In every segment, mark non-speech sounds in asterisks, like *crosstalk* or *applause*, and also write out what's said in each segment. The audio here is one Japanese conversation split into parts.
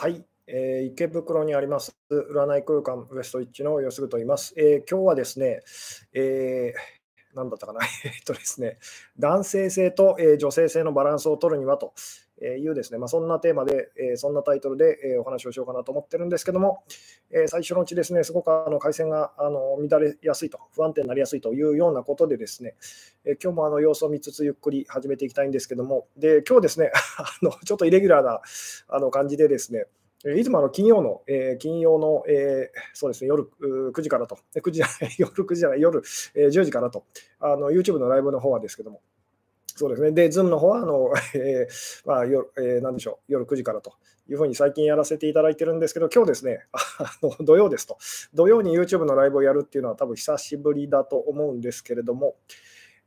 はい、えー、池袋にあります占い空間ウエストイッチの吉久と言います。えー、今日はですね、えー、何だったかな、*laughs* えっとですね、男性性と、えー、女性性のバランスを取るにはと。いうですね、まあ、そんなテーマで、えー、そんなタイトルで、えー、お話をしようかなと思ってるんですけども、えー、最初のうちですね、すごくあの回線があの乱れやすいと、不安定になりやすいというようなことでですね、え今日もあの様子を見つつゆっくり始めていきたいんですけども、で今日ですね、*laughs* あのちょっとイレギュラーなあの感じでですね、いつもあの金曜の、えー、金曜の、えー、そうですね、夜9時からと、9時じゃない、夜9時じゃない、夜、10時からと、あの YouTube のライブの方はですけども、そうですね、で、Zoom の方はあの、*laughs* えーまあ夜えー、なんでしょう、夜9時からというふうに最近やらせていただいてるんですけど、今日ですね、あ *laughs* の土曜ですと、土曜に YouTube のライブをやるっていうのは多分久しぶりだと思うんですけれども、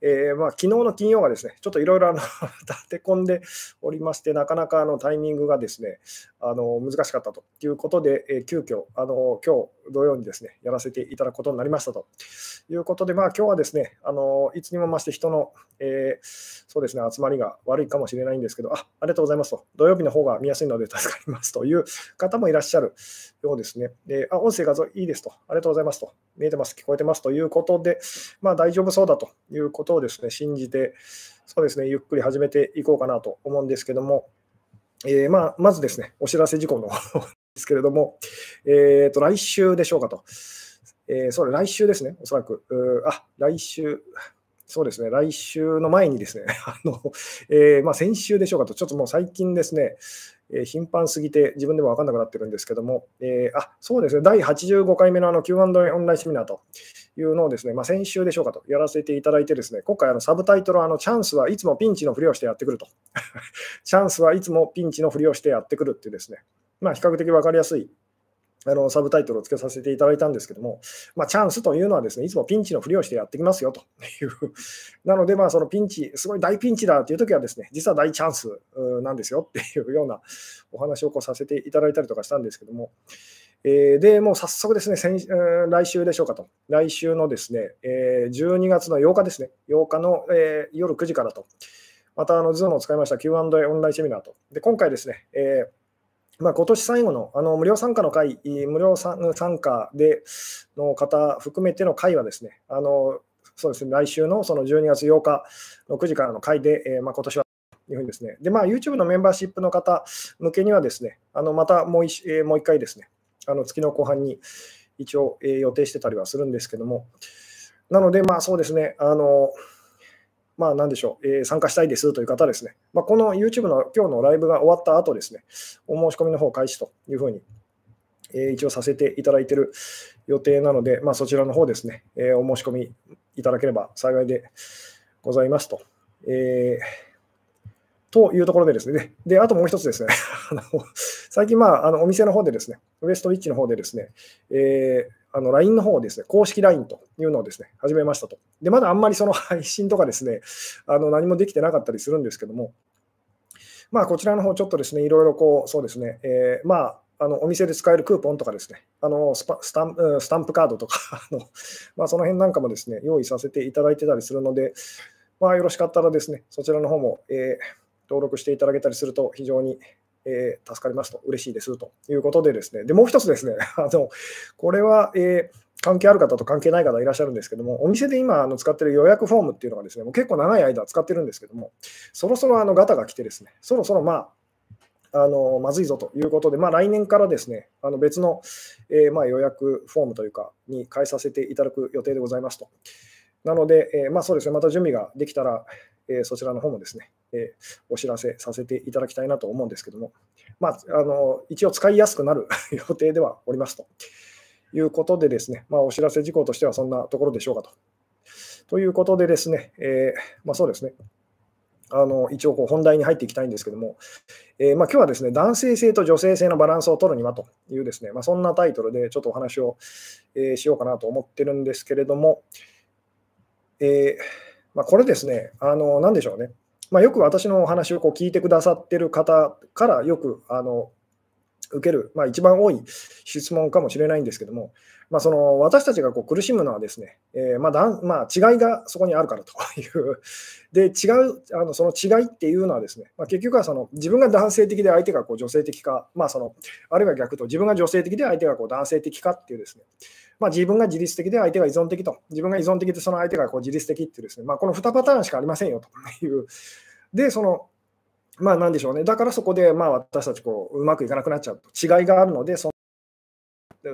えー、まあ、昨日の金曜がですね、ちょっといろいろ立て込んでおりまして、なかなかあのタイミングがですね、あの難しかったということで、えー、急遽あの今日土曜にですね、やらせていただくことになりましたということで、まあ今日はですね、あのいつにも増して人の、えー、そうですね、集まりが悪いかもしれないんですけど、あありがとうございますと、土曜日の方が見やすいので助かりますという方もいらっしゃるようですね。であ音声画像いいですと、ありがとうございますと、見えてます、聞こえてますということで、まあ大丈夫そうだということことをですね信じて、そうですね、ゆっくり始めていこうかなと思うんですけども、えー、まあ、まずですね、お知らせ事項のですけれども、えー、と来週でしょうかと、えー、それ来週ですね、おそらく、あ来週、そうですね、来週の前にですね、*laughs* あのえー、まあ、先週でしょうかと、ちょっともう最近ですね、えー、頻繁すぎて自分でも分かんなくなってるんですけども、えー、あそうですね、第85回目のあの Q&A オンラインセミナーというのをですね、まあ、先週でしょうかと。やらせていただいてですね、今回あのサブタイトルあのチャンスはいつもピンチのふりをしてやってくると。*laughs* チャンスはいつもピンチのふりをしてやってくるっていうですね、まあ、比較的分かりやすいあのサブタイトルをつけさせていただいたんですけども、まあ、チャンスというのはですね、いつもピンチのふりをしてやってきますよという。*laughs* なので、まあ、そのピンチ、すごい大ピンチだというときはですね、実は大チャンスなんですよっていうようなお話をこうさせていただいたりとかしたんですけども、えー、で、もう早速ですね、先来週でしょうかと、来週のですね、えー、12月の8日ですね、8日の、えー、夜9時からと、またあの Zoom を使いました Q&A オンラインセミナーと、で今回ですね、えーまあ、今年最後のあの無料参加の会、無料参加での方含めての会はですね、あのそうですね来週のその12月8日の9時からの会で、えー、まあ、今年はというふうにですね、で、まあ、YouTube のメンバーシップの方向けにはですね、あのまたもう一、えー、もう一回ですね、あの月の後半に一応、えー、予定してたりはするんですけども、なので、まあそうですね、あのまあ、なんでしょう、えー、参加したいですという方ですね、まあ、この YouTube の今日のライブが終わった後ですね、お申し込みの方開始というふうに、えー、一応させていただいている予定なので、まあ、そちらの方ですね、えー、お申し込みいただければ幸いでございますと。えというところでですね、であともう一つですね、*laughs* あの最近、まあ、あのお店の方でですね、ウエストウィッチの方でですね、えー、あの LINE の方をですね、公式 LINE というのをですね、始めましたと。で、まだあんまりその *laughs* 配信とかですね、あの何もできてなかったりするんですけども、まあ、こちらの方ちょっとですね、いろいろこう、そうですね、えー、まあ、あのお店で使えるクーポンとかですね、あのススタンスタンプカードとか *laughs* あの、まあ、その辺なんかもですね、用意させていただいてたりするので、まあ、よろしかったらですね、そちらの方も、えー登録していただけたりすると非常に、えー、助かりますと、嬉しいですということでですね、でもう一つですね、*laughs* あのこれは、えー、関係ある方と関係ない方いらっしゃるんですけども、お店で今あの使ってる予約フォームっていうのがですね、もう結構長い間使ってるんですけども、そろそろあのガタが来てですね、そろそろまあ、あのまずいぞということで、まあ、来年からですね、あの別の、えー、まあ、予約フォームというか、に変えさせていただく予定でございますと。なので、えー、まあ、そうですね、また準備ができたら、えそちらの方もですね、えお知らせさせていただきたいなと思うんですけども、まあ、あの一応使いやすくなる *laughs* 予定ではおりますということでですね、まあ、お知らせ事項としてはそんなところでしょうかと。ということでですね、えー、まあ、そうですね、あの一応こう本題に入っていきたいんですけども、えー、まあ、今日はですね、男性性と女性性のバランスを取るにはというですね、まあ、そんなタイトルでちょっとお話を、えー、しようかなと思ってるんですけれども、えーまあ、これですね、あの何でしょうね、まあ、よく私のお話をこう聞いてくださってる方からよくあの受ける、まあ、一番多い質問かもしれないんですけども、まあ、その私たちがこう苦しむのはですね、えー、まだんまあ、違いがそこにあるからという、*laughs* で違うあのその違いっていうのはですね、まあ、結局はその自分が男性的で相手がこう女性的か、まあ、そのあるいは逆と自分が女性的で相手がこう男性的かっていうですね、まあ、自分が自律的で相手が依存的と、自分が依存的でその相手がこう自律的っていうですね、まあ、この2パターンしかありませんよという。で、そのまあなんでしょうね、だからそこでまあ私たちこううまくいかなくなっちゃうと、違いがあるので、そ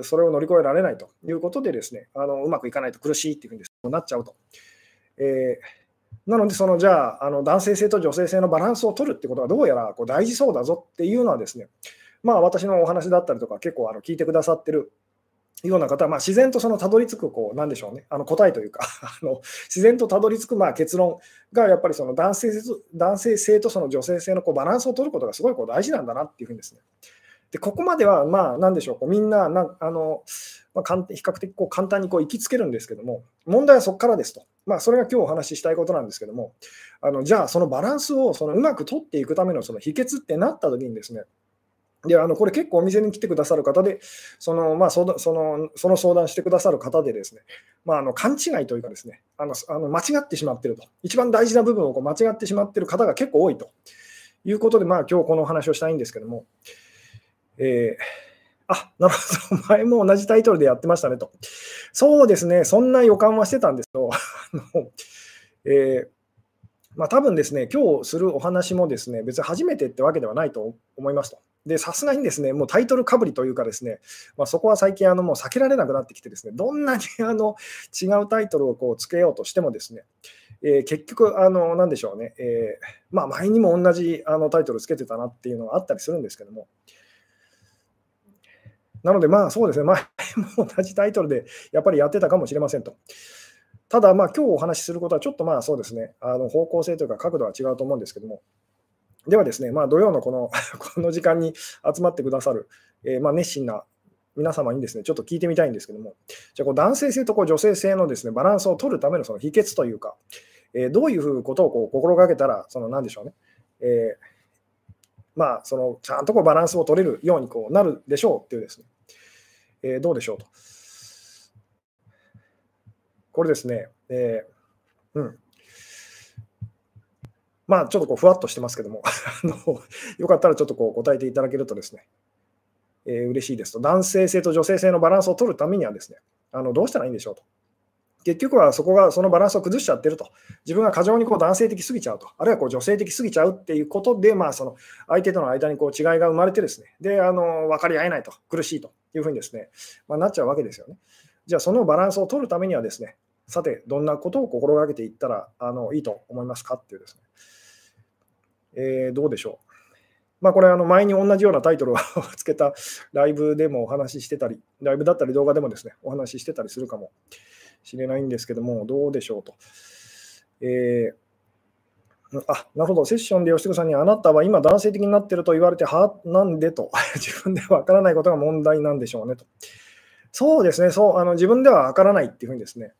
それを乗り越えられないと。いうことで、ですねあのうまくいかないと苦しいっていうふうになっちゃうと。えー、なので、そのじゃああの男性性と女性性のバランスを取るってことがどうやらこう大事そうだぞっていうのはですね、まあ、私のお話だったりとか、結構あの聞いてくださってるような方は、まあ、自然とそのたどり着くこう、なんでしょうね、あの答えというか *laughs* あの、自然とたどり着くまあ結論が、やっぱりその男性男性性とその女性性のこうバランスを取ることがすごいこう大事なんだなっていうふうにですね。でここまでは、まあ、なんでしょう、こうみんななあの、まあ、比較的こう簡単にこう行きつけるんですけども、問題はそこからですと。まあ、それが今日お話ししたいことなんですけども、あのじゃあ、そのバランスをそのうまく取っていくためのその秘訣ってなった時にですね、であのこれ結構お店に来てくださる方で、その,、まあ、そのそのその相談してくださる方でですね、まあ、あの勘違いというかですね、あのあの間違ってしまってると、一番大事な部分をこう間違ってしまってる方が結構多いということで、まあ今日このお話をしたいんですけども、えー、あ、なるほど、*laughs* 前も同じタイトルでやってましたねと。そうですね、そんな予感はしてたんですけど、*laughs* あのえーまあ、多分ですね、今日するお話もですね、別に初めてってわけではないと思いますと。で、さすがにですね、もうタイトルかぶりというかですね、まあ、そこは最近あのもう避けられなくなってきてですね、どんなにあの違うタイトルをこうつけようとしてもですね、えー、結局、あの、なんでしょうね、えー、まあ、前にも同じあのタイトルつけてたなっていうのはあったりするんですけども、なので、まあそうですね、前も同じタイトルでやっぱりやってたかもしれませんと。ただ、まあ今日お話しすることはちょっとまあそうですね、あの方向性というか角度は違うと思うんですけども、ではですね、まあ、土曜のこの *laughs* この時間に集まってくださる、えー、まあ、熱心な皆様にですね、ちょっと聞いてみたいんですけども、じゃこう男性性とこう女性性のですねバランスを取るためのその秘訣というか、えー、どういうことをこう心がけたら、その何でしょうね、えー、まあ、そのちゃんとこうバランスを取れるようにこうなるでしょうっていうですね、えー、どうでしょうと。これですね、えー、うん。まあ、ちょっとこうふわっとしてますけども *laughs* あの、よかったらちょっとこう答えていただけるとですね、えー、嬉しいですと。男性性と女性性のバランスを取るためにはですね、あのどうしたらいいんでしょうと。結局はそこがそのバランスを崩しちゃってると。自分が過剰にこう男性的すぎちゃうと。あるいはこう女性的すぎちゃうっていうことで、まあ、その相手との間にこう違いが生まれてですね、で、あの分かり合えないと、苦しいというふうにですね、まあ、なっちゃうわけですよね。じゃあ、そのバランスを取るためにはですね、さて、どんなことを心がけていったらあのいいと思いますかっていうですね、えー、どうでしょう。まあ、これ、前に同じようなタイトルを *laughs* つけたライブでもお話ししてたり、ライブだったり動画でもですね、お話ししてたりするかもしれないんですけども、どうでしょうと。えー、あ、なるほど。セッションで吉久さんに、あなたは今男性的になってると言われて、は、なんでと、*laughs* 自分ではわからないことが問題なんでしょうねと。そうですね、そう、あの自分ではわからないっていうふうにですね、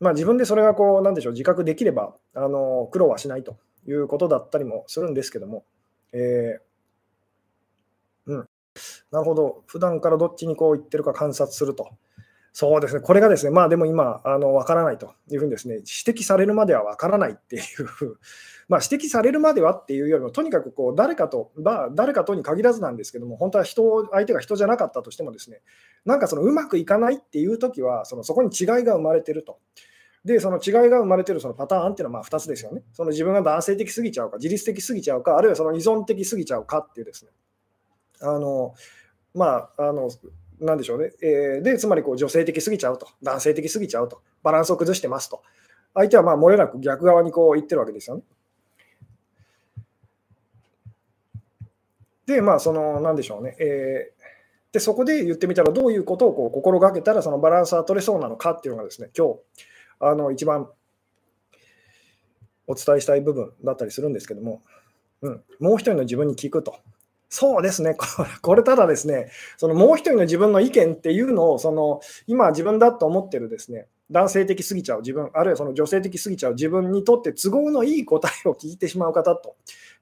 まあ、自分でそれがこう、なんでしょう、自覚できれば、あの苦労はしないということだったりもするんですけども、えー、うん、なるほど、普段からどっちにこう言ってるか観察すると。そうですね、これがですね、まあでも今、あの分からないというふうにですね、指摘されるまでは分からないっていうまあ指摘されるまではっていうよりも、とにかくこう誰かと、まあ、誰かとに限らずなんですけども、本当は人相手が人じゃなかったとしてもですね、なんかそのうまくいかないっていうときは、そのそこに違いが生まれてると。で、その違いが生まれてるそのパターンっていうのはまあ2つですよね。その自分が男性的すぎちゃうか、自律的すぎちゃうか、あるいはその依存的すぎちゃうかっていうですね。あのまあ、あのなんでしょうね、えー、で、つまりこう女性的すぎちゃうと、男性的すぎちゃうと、バランスを崩してますと、相手はまあ漏れなく逆側にこう言ってるわけですよね。で、まあ、その、なんでしょうね、えー、で、そこで言ってみたら、どういうことをこう心がけたら、そのバランスは取れそうなのかっていうのがですね、今日、あの、一番お伝えしたい部分だったりするんですけども、うん、もう一人の自分に聞くと。そうですね、これただですね、そのもう一人の自分の意見っていうのを、その今自分だと思ってるですね、男性的すぎちゃう自分、あるいはその女性的すぎちゃう自分にとって都合のいい答えを聞いてしまう方と、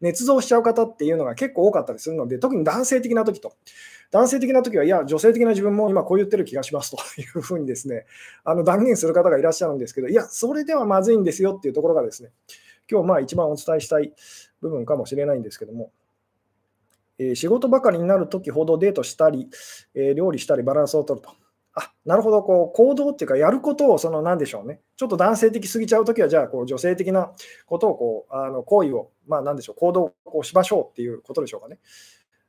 捏造しちゃう方っていうのが結構多かったりするので、特に男性的な時と。男性的な時は、いや、女性的な自分も今こう言ってる気がしますと *laughs* いうふうにですね、あの断言する方がいらっしゃるんですけど、いや、それではまずいんですよっていうところがですね、今日まあ一番お伝えしたい部分かもしれないんですけども、えー、仕事ばかりになるときほどデートしたり、えー、料理したりバランスを取ると。あなるほど、こう行動っていうか、やることを、その、なんでしょうね、ちょっと男性的すぎちゃうときは、じゃあ、こう女性的なことを、こう、あの行為を、まあ、なんでしょう、行動をこうしましょうっていうことでしょうかね。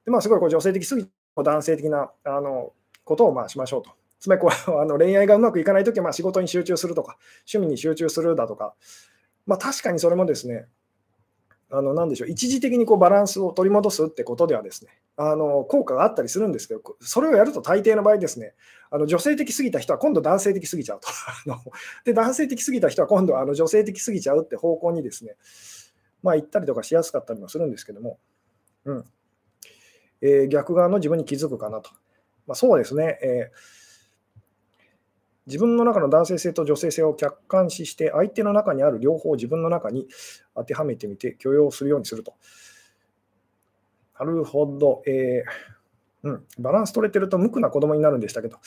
で、まあ、すごいこう女性的すぎ、男性的なあのことをまあしましょうと。つまりこう *laughs* あの恋愛がうまくいかないときは、まあ仕事に集中するとか、趣味に集中するだとか、まあ、確かにそれもですね、あのなでしょう一時的にこうバランスを取り戻すってことではですねあの効果があったりするんですけど、それをやると大抵の場合ですね、あの女性的すぎた人は今度男性的すぎちゃうと。*laughs* で、男性的すぎた人は今度あの女性的すぎちゃうって方向にですね、まあ行ったりとかしやすかったりもするんですけども、うんえー、逆側の自分に気づくかなと。まあ、そうですね、えー自分の中の男性性と女性性を客観視して、相手の中にある両方を自分の中に当てはめてみて許容するようにすると。なるほど。えー、うん、バランス取れてると無垢な子供になるんでしたけど、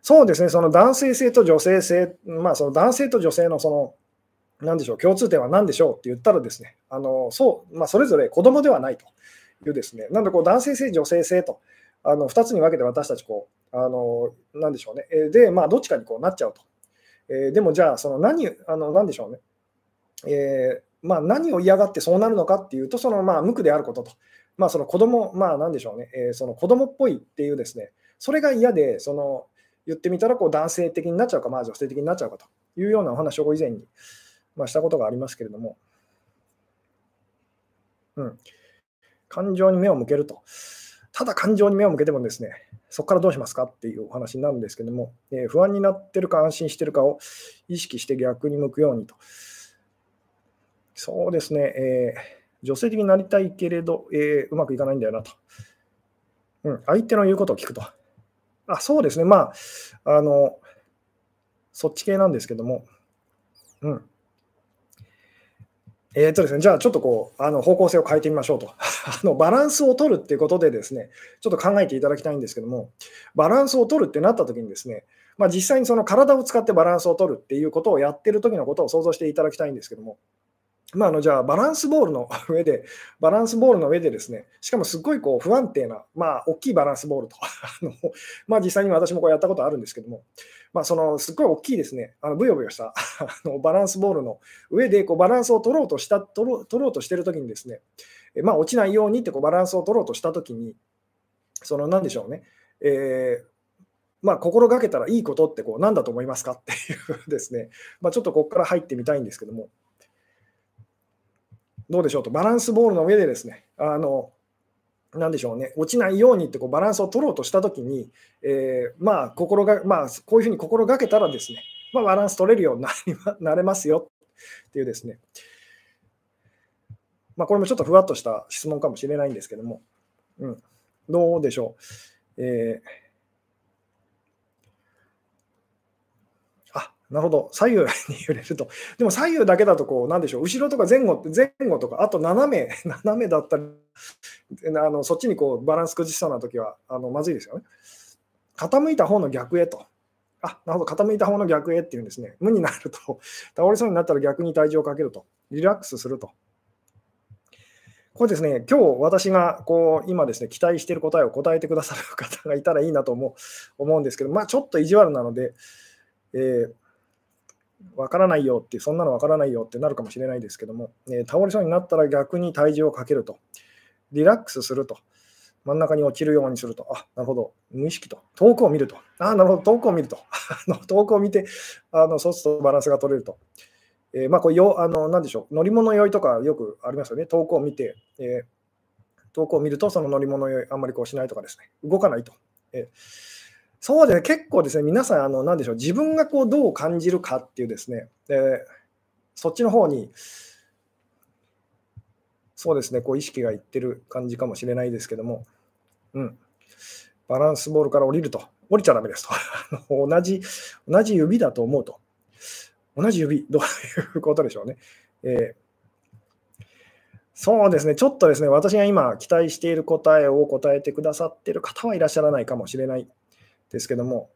そうですね、その男性性と女性性、まあ、その男性と女性のその、なんでしょう、共通点は何でしょうって言ったらですね、あのそう、まあ、それぞれ子供ではないというですね、なんでこう男性性、女性性とあの2つに分けて私たちこう、あのなんでしょうね、で、まあ、どっちかにこうなっちゃうと。えー、でもじゃあ、その何、あの何でしょうね、えー、まあ、何を嫌がってそうなるのかっていうと、そのまあ無垢であることと、まあ、その子供、まあ、なんでしょうね、えー、その子供っぽいっていうですね、それが嫌で、その言ってみたらこう男性的になっちゃうか、まあ、女性的になっちゃうかと。いうようなお話を以前に、まあ、したことがありますけれども、うん、感情に目を向けると。ただ感情に目を向けてもですね、そこからどうしますかっていうお話なんですけども、えー、不安になってるか安心してるかを意識して逆に向くようにと。そうですね、えー、女性的になりたいけれど、えー、うまくいかないんだよなと。うん、相手の言うことを聞くと。あそうですね、まあ、あの、そっち系なんですけども、うん。えーとですね、じゃあちょっとこうあの方向性を変えてみましょうと *laughs* あの。バランスを取るっていうことでですね、ちょっと考えていただきたいんですけども、バランスを取るってなった時にですね、まあ、実際にその体を使ってバランスを取るっていうことをやってる時のことを想像していただきたいんですけども、まあ、あのじゃあ、バランスボールの *laughs* 上で、バランスボールの上でですね、しかもすっごいこう不安定な、まあ、大きいバランスボールと *laughs* あの、まあ、実際に私もこうやったことあるんですけども、まあ、そのすっごい大きいですね、あのブヨブヨした *laughs* あのバランスボールの上でこうバランスを取ろうとした取ろう取ろうとしてるときにですね、まあ、落ちないようにってこうバランスを取ろうとしたときに、その何でしょうね、えーまあ、心がけたらいいことってこう何だと思いますかっていうですね、まあ、ちょっとここから入ってみたいんですけども、どうでしょうと、バランスボールの上でですね、あの、なんでしょうね、落ちないようにってこうバランスを取ろうとしたときに、えー、まあ、心が、まあ、こういうふうに心がけたらですね、まあ、バランス取れるようになり *laughs* なれますよっていうですね、まあ、これもちょっとふわっとした質問かもしれないんですけども、うん、どうでしょう。えーなるほど、左右に揺れると。でも左右だけだと、こう、なんでしょう、後ろとか前後前後とか、あと斜め、*laughs* 斜めだったり、あのそっちにこうバランス崩しそうなときはあのまずいですよね。傾いた方の逆へと。あ、なるほど、傾いた方の逆へっていうんですね。無になると、倒れそうになったら逆に体重をかけると。リラックスすると。これですね、今日私がこう今ですね、期待している答えを答えてくださる方がいたらいいなと思う思うんですけど、まあちょっと意地悪なので、えーわからないよって、そんなのわからないよってなるかもしれないですけども、えー、倒れそうになったら逆に体重をかけると、リラックスすると、真ん中に落ちるようにすると、あ、なるほど、無意識と、遠くを見ると、あ、なるほど、遠くを見ると、*laughs* 遠くを見て、あのそうするとバランスが取れると。えー、まあ、こうよあの、なんでしょう、乗り物酔いとかよくありますよね、遠くを見て、えー、遠くを見ると、その乗り物酔い、あんまりこうしないとかですね、動かないと。えーそうですね、結構ですね、皆さん、あの何でしょう、自分がこうどう感じるかっていうですね、でそっちの方に、そうですね、こう意識がいってる感じかもしれないですけども、うん、バランスボールから降りると、降りちゃだめですと。*laughs* 同じ、同じ指だと思うと、同じ指、どういうことでしょうね。えー。そうですね、ちょっとですね、私が今期待している答えを答えてくださっている方はいらっしゃらないかもしれない。ですけども、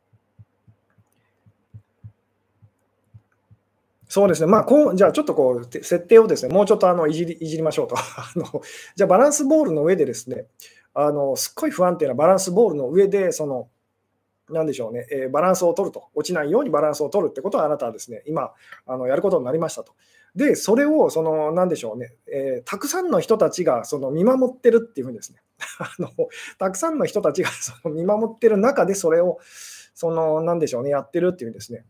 そうですね、まあ、こうじゃあちょっとこう設定をですねもうちょっとあのいじりいじりましょうと *laughs* あの。じゃあバランスボールの上でですね、あのすっごい不安定なバランスボールの上で、そのなんでしょうね、えー、バランスを取ると、落ちないようにバランスを取るってことはあなたはですね、今、あのやることになりましたと。で、それを、その、なんでしょうね、えー、たくさんの人たちがその見守ってるっていうふうにですね、*laughs* あのたくさんの人たちがその見守ってる中で、それを、その、なんでしょうね、やってるっていうんですね。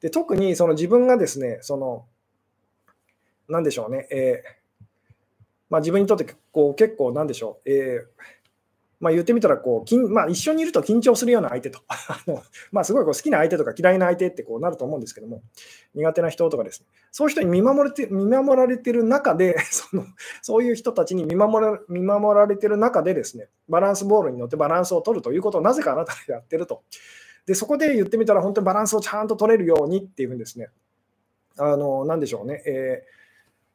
で特にその自分がですね、その、なんでしょうね、えーまあ、自分にとってこう結構、なんでしょう、えーまあ、言ってみたらこう、まあ、一緒にいると緊張するような相手と、*laughs* あのまあ、すごいこう好きな相手とか嫌いな相手ってこうなると思うんですけども、苦手な人とかですね、そういう人に見守れて見守られてる中で *laughs* その、そういう人たちに見守ら見守られてる中でですね、バランスボールに乗ってバランスを取るということをなぜかあなたがやってると。で、そこで言ってみたら、本当にバランスをちゃんと取れるようにっていうふうにですね、あの、なんでしょうね、えー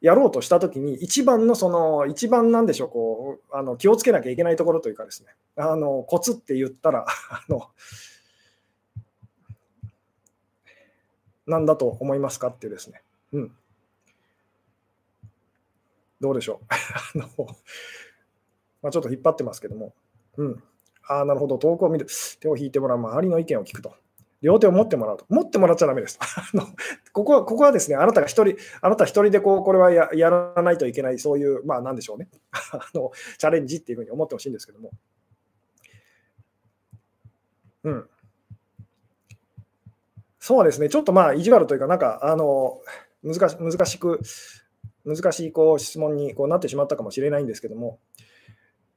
やろうとしたときに、一番のその、一番なんでしょう、こう、あの気をつけなきゃいけないところというかですね、あのコツって言ったら、*laughs* あの、なんだと思いますかっていうですね、うん。どうでしょう。*laughs* あのまあ、ちょっと引っ張ってますけども、うん。ああ、なるほど、遠くを見る、手を引いてもらう、周りの意見を聞くと。両手を持ってもらうと。持ってもらっちゃだめです。*laughs* あのここはここはですね、あなたが一人、あなた一人でこうこれはややらないといけない、そういう、まあなんでしょうね *laughs* あの、チャレンジっていうふうに思ってほしいんですけども。うん。そうですね、ちょっとまあ意地悪というか、なんか、あの難し難しく、難しいこう質問にこうなってしまったかもしれないんですけども、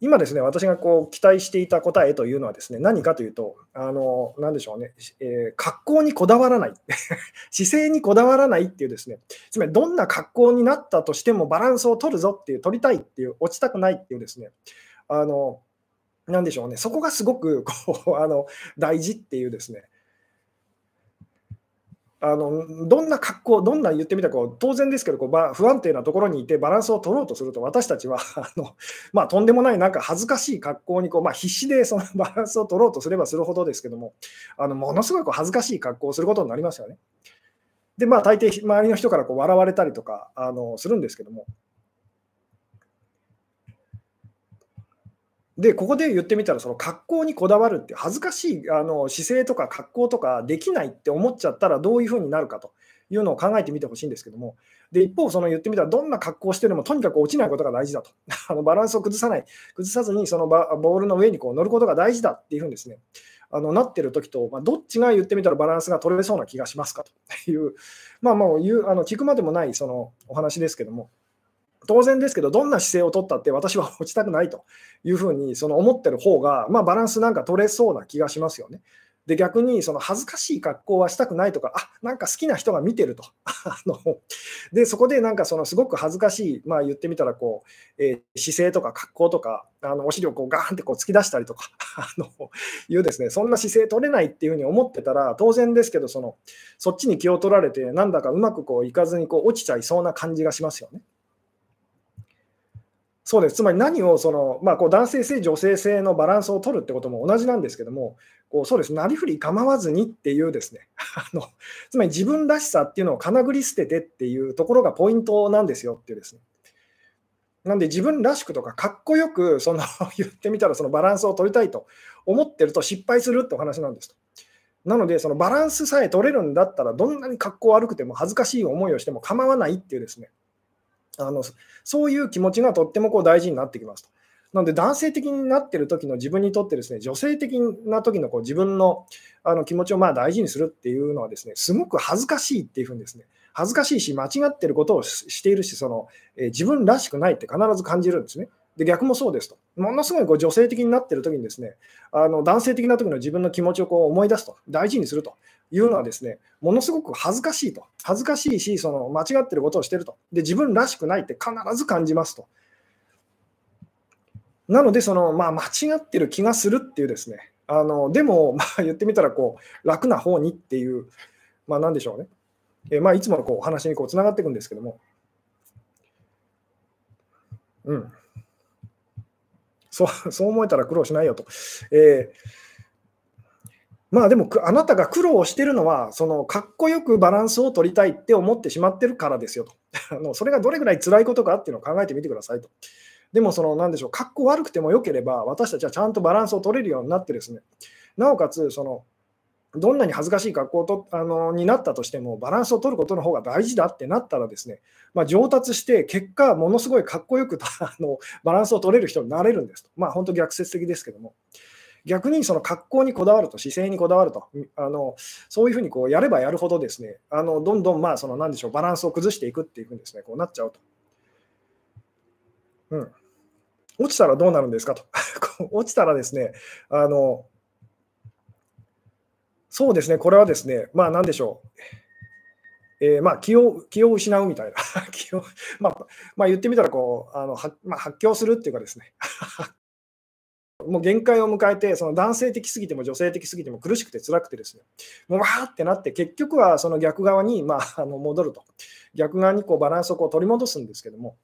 今ですね、私がこう期待していた答えというのはですね、何かというと、あの、なんでしょうね、えー、格好にこだわらない、*laughs* 姿勢にこだわらないっていうですね、つまりどんな格好になったとしてもバランスを取るぞっていう、取りたいっていう、落ちたくないっていうですね、あの、なんでしょうね、そこがすごくこうあの大事っていうですね、あのどんな格好、どんな言ってみたらこう、当然ですけどこう、不安定なところにいてバランスを取ろうとすると、私たちは *laughs* あの、まあ、とんでもないなんか恥ずかしい格好にこう、まあ、必死でその *laughs* バランスを取ろうとすればするほどですけども、あのものすごく恥ずかしい格好をすることになりますよね。で、まあ、大抵周りの人からこう笑われたりとかあのするんですけども、で、ここで言ってみたら、その格好にこだわるって恥ずかしいあの姿勢とか格好とかできないって思っちゃったらどういうふうになるかというのを考えてみてほしいんですけども、で一方、その言ってみたら、どんな格好をしてでもとにかく落ちないことが大事だと、*laughs* あのバランスを崩さない、崩さずにそのボールの上にこう乗ることが大事だっていうふうにですね、あのなってる時と、まあ、どっちが言ってみたらバランスが取れそうな気がしますかと。いう、まあ、もう言うあの聞くまでもないそのお話ですけども。当然ですけど、どんな姿勢を取ったって私は落ちたくないというふうにその思ってる方が、まあ、バランスなんか取れそうな気がしますよね。で逆にその恥ずかしい格好はしたくないとか、あなんか好きな人が見てると。*laughs* あのでそこでなんかそのすごく恥ずかしい、まあ、言ってみたらこう、えー、姿勢とか格好とか、あのお尻をこうガーンってこう突き出したりとか *laughs* あのいうですね、そんな姿勢取れないっていうふうに思ってたら、当然ですけどその、そっちに気を取られて、なんだかうまくこういかずにこう落ちちゃいそうな感じがしますよね。そうです。つまり何をその、まあ、こう男性性、女性性のバランスを取るってことも同じなんですけども、こうそうです、なりふり構わずにっていうですね *laughs* あの、つまり自分らしさっていうのをかなぐり捨ててっていうところがポイントなんですよっていうですね。なんで自分らしくとかかっこよくその *laughs* 言ってみたらそのバランスを取りたいと思ってると失敗するってお話なんですと。なのでそのバランスさえ取れるんだったらどんなに格好悪くても恥ずかしい思いをしても構わないっていうですね。あのそういう気持ちがとってもこう大事になってきますと。なので男性的になってる時の自分にとってですね女性的な時のこう自分のあの気持ちをまあ大事にするっていうのはですねすごく恥ずかしいっていうふうにですね恥ずかしいし間違ってることをしているしその、えー、自分らしくないって必ず感じるんですね。で逆もそうですと。ものすごいこう女性的になってる時にですねあの男性的な時の自分の気持ちをこう思い出すと大事にするというのはですね、ものすごく恥ずかしいと。恥ずかしいし、その間違ってることをしてると。で、自分らしくないって必ず感じますと。なので、その、まあ、間違ってる気がするっていうですね、あのでも、*laughs* まあ、言ってみたらこう楽な方にっていう、まあ、なんでしょうね。えまあ、いつものこうお話につながっていくんですけども、うん。そう *laughs* そう思えたら苦労しないよと。えーまあでも、あなたが苦労してるのは、そのかっこよくバランスを取りたいって思ってしまってるからですよと。*laughs* あのそれがどれぐらい辛いことかっていうのを考えてみてくださいと。でも、その、なんでしょう、かっこ悪くてもよければ、私たちはちゃんとバランスを取れるようになってですね、なおかつ、その、どんなに恥ずかしい格好とあのになったとしても、バランスを取ることの方が大事だってなったらですね、まあ、上達して、結果、ものすごいかっこよく *laughs* あのバランスを取れる人になれるんですと。まあ、本当逆説的ですけども。逆にその格好にこだわると、姿勢にこだわると、あのそういうふうにこうやればやるほど、ですねあのどんどんまあそのなんでしょうバランスを崩していくっていうふうにですねこうなっちゃうと。うん、落ちたらどうなるんですかと。*laughs* 落ちたらですね、あのそうですね、これはですね、まあなんでしょう。えー、まあ気を気を失うみたいな *laughs* 気を、まあ、まあ、言ってみたらこうあのは、まあ、発狂するっていうかですね *laughs* もう限界を迎えて、その男性的すぎても女性的すぎても苦しくて辛くてですね、もうわーってなって、結局はその逆側に、まあ、*laughs* あの戻ると、逆側にこうバランスをこう取り戻すんですけども、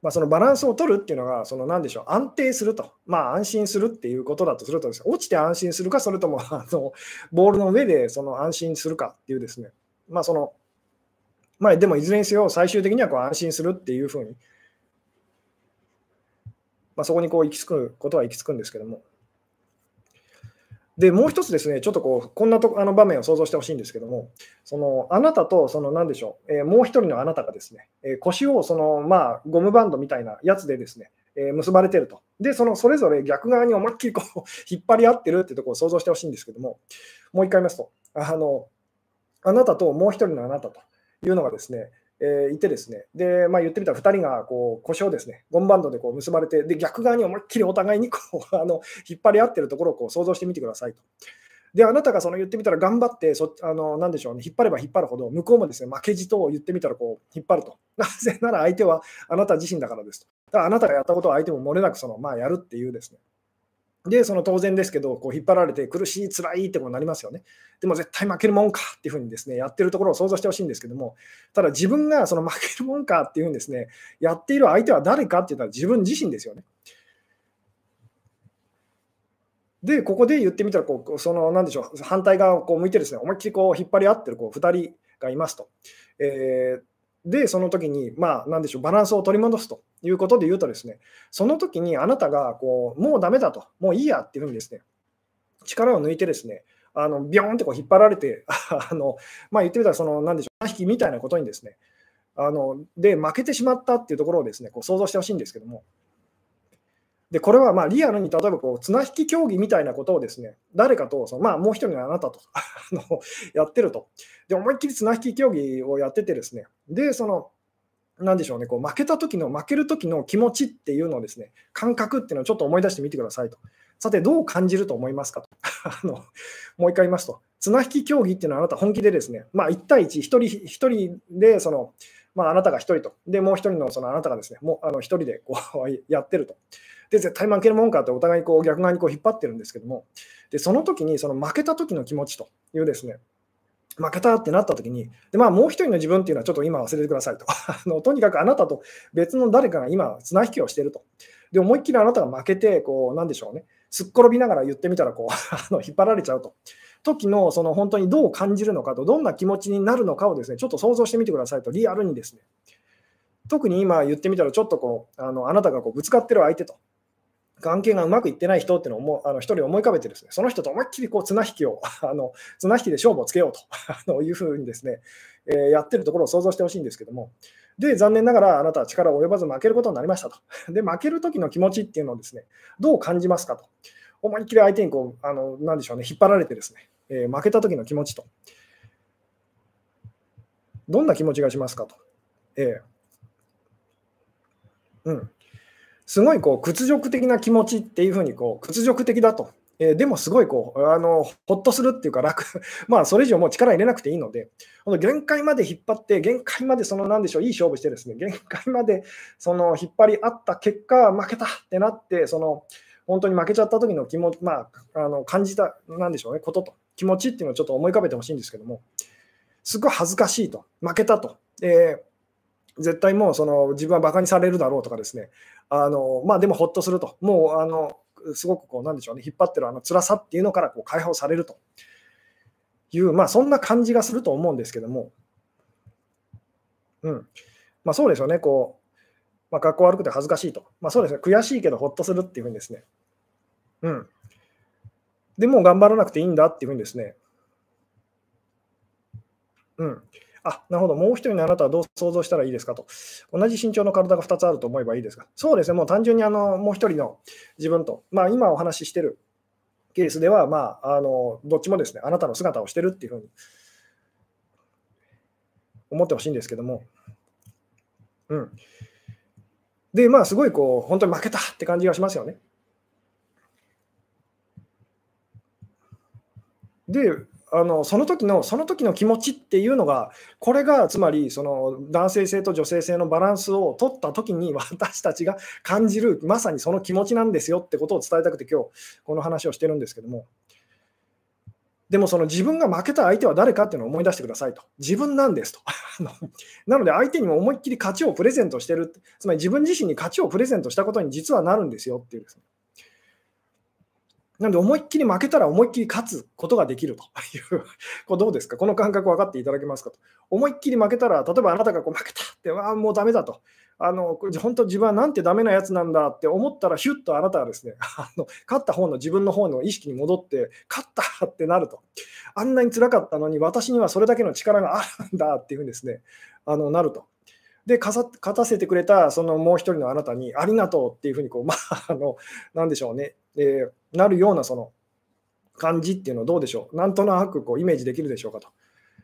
まあ、そのバランスを取るっていうのが、その何でしょう、安定すると、まあ、安心するっていうことだとするとです、ね、落ちて安心するか、それとも *laughs* あのボールの上でその安心するかっていうですね、まあそのまあ、でもいずれにせよ、最終的にはこう安心するっていうふうに、まあ、そこにこう行き着くことは行き着くんですけども。で、もう一つですね、ちょっとこうこんなとあの場面を想像してほしいんですけども、そのあなたとその何でしょう、えー、もう一人のあなたがですね、えー、腰をその、まあ、ゴムバンドみたいなやつでですね、えー、結ばれてると。で、そのそれぞれ逆側に思いっきりこう *laughs* 引っ張り合ってるってところを想像してほしいんですけども、もう一回言いますと、あのあなたともう一人のあなたというのがですね、えー、いてですね、で、まあ、言ってみたら2人がこう腰をですね、ゴムバンドでこう結ばれて、で逆側に思いっきりお互いにこう *laughs* あの引っ張り合ってるところをこう想像してみてくださいと。で、あなたがその言ってみたら頑張ってそ、あのなんでしょうね、引っ張れば引っ張るほど、向こうもですね、負けじと言ってみたらこう引っ張ると。*laughs* なぜなら相手はあなた自身だからですと。だからあなたがやったことを相手も漏れなくその、まあ、やるっていうですね、で、その当然ですけど、こう引っ張られて苦しい、辛いってことになりますよね。でも絶対負けるもんかっていうふうにですね、やってるところを想像してほしいんですけども、ただ自分がその負けるもんかっていうふうにですね、やっている相手は誰かって言ったら自分自身ですよね。で、ここで言ってみたらこう、その、なんでしょう、反対側をこう向いてですね、思いっきりこう引っ張り合ってるこう2人がいますと。えーで、その時に、まあ、なんでしょう、バランスを取り戻すということで言うとですね、その時にあなたが、こう、もうだめだと、もういいやっていうふうにですね、力を抜いてですね、あのビョーンってこう引っ張られて、*laughs* あのまあ、言ってみたら、その、なんでしょう、引きみたいなことにですね、あので、負けてしまったっていうところをですね、こう想像してほしいんですけども、で、これはまあリアルに例えばこう綱引き競技みたいなことをですね、誰かとその、まあ、もう一人のあなたと *laughs* やってると。で、思いっきり綱引き競技をやっててですね、で、その、なんでしょうね、こう負けた時の、負ける時の気持ちっていうのをですね、感覚っていうのをちょっと思い出してみてくださいと。さて、どう感じると思いますかと。*laughs* あのもう一回言いますと、綱引き競技っていうのはあなた本気でですね、まあ、1対1、1人 ,1 人でその、まあ、あなたが1人と、で、もう1人のそのあなたがですね、もうあの1人でこう *laughs* やってると。で、絶対負けるもんかってお互いこう逆側にこう引っ張ってるんですけども、でその時にその負けた時の気持ちというですね、負けたってなった時に、でまあ、もう一人の自分っていうのはちょっと今忘れてくださいと。*laughs* あのとにかくあなたと別の誰かが今、綱引きをしていると。で、思いっきりあなたが負けて、こう、なんでしょうね、すっ転びながら言ってみたらこう *laughs* あの引っ張られちゃうと。時のその本当にどう感じるのかと、どんな気持ちになるのかをですね、ちょっと想像してみてくださいと、リアルにですね。特に今言ってみたら、ちょっとこう、あのあなたがこうぶつかってる相手と、関係がうまくいってない人っていうのをもあの一人思い浮かべてですね、その人と思いっきりこう綱引きを、*laughs* あの綱引きで勝負をつけようと *laughs* あのいうふうにですね、えー、やってるところを想像してほしいんですけども、で、残念ながらあなたは力を及ばず負けることになりましたと。で、負ける時の気持ちっていうのをですね、どう感じますかと。思いっきり相手にこう、あのなんでしょうね、引っ張られてですね、えー、負けた時の気持ちと。どんな気持ちがしますかと。えー、うん。すごいこう屈辱的な気持ちっていうふうにこう屈辱的だと、えー、でもすごいこうあのほっとするっていうか楽、*laughs* まあそれ以上もう力入れなくていいので、この限界まで引っ張って、限界までそのなんでしょう、いい勝負してですね、限界までその引っ張り合った結果、負けたってなって、その本当に負けちゃった時の気持ち、まあ、あの感じた、なんでしょうね、ことと、気持ちっていうのをちょっと思い浮かべてほしいんですけども、すごい恥ずかしいと、負けたと。えー絶対もうその自分はバカにされるだろうとかですね、あのまあ、でもほっとすると、もうあのすごくこう、なんでしょうね、引っ張ってるあの辛さっていうのからこう解放されると。いう、まあ、そんな感じがすると思うんですけども、うん。まあ、そうですよね、こう、まあ、格好悪くて恥ずかしいと、まあ、そうですね、悔しいけどほっとするっていうふうにですね、うん、でも頑張らなくていいんだっていうふうにですね、うん、あ、なるほど。もう一人のあなたはどう想像したらいいですかと。同じ身長の体が2つあると思えばいいですか。そうですね。もう単純にあのもう一人の自分と、まあ、今お話ししているケースでは、まあ、あのどっちもですね、あなたの姿をしてるっていうふうに思ってほしいんですけども。うん。で、まあ、すごいこう、本当に負けたって感じがしますよね。で、あのその時のその時の気持ちっていうのが、これがつまりその男性性と女性性のバランスを取った時に *laughs* 私たちが感じるまさにその気持ちなんですよってことを伝えたくて今日この話をしてるんですけども。でもその自分が負けた相手は誰かっていうのを思い出してくださいと。自分なんですと。*laughs* なので相手にも思いっきり勝ちをプレゼントしてる。つまり自分自身に勝ちをプレゼントしたことに実はなるんですよっていうですね。なので、思いっきり負けたら思いっきり勝つことができるという、これどうですか、この感覚分かっていただけますかと。思いっきり負けたら、例えばあなたがこう負けたって、*laughs* ああ、もうダメだと。あの本当、自分はなんてダメなやつなんだって思ったら、ヒュッとあなたはですね、*laughs* あの勝った方の自分の方の意識に戻って、勝ったってなると。あんなに辛かったのに、私にはそれだけの力があるんだっていうふうにですね、あのなると。で、勝たせてくれたそのもう一人のあなたに、ありがとうっていうふうにこう、*laughs* まあ、あの、なんでしょうね、えーなるようなその感じっていうのはどうでしょうなんとなくこうイメージできるでしょうかと。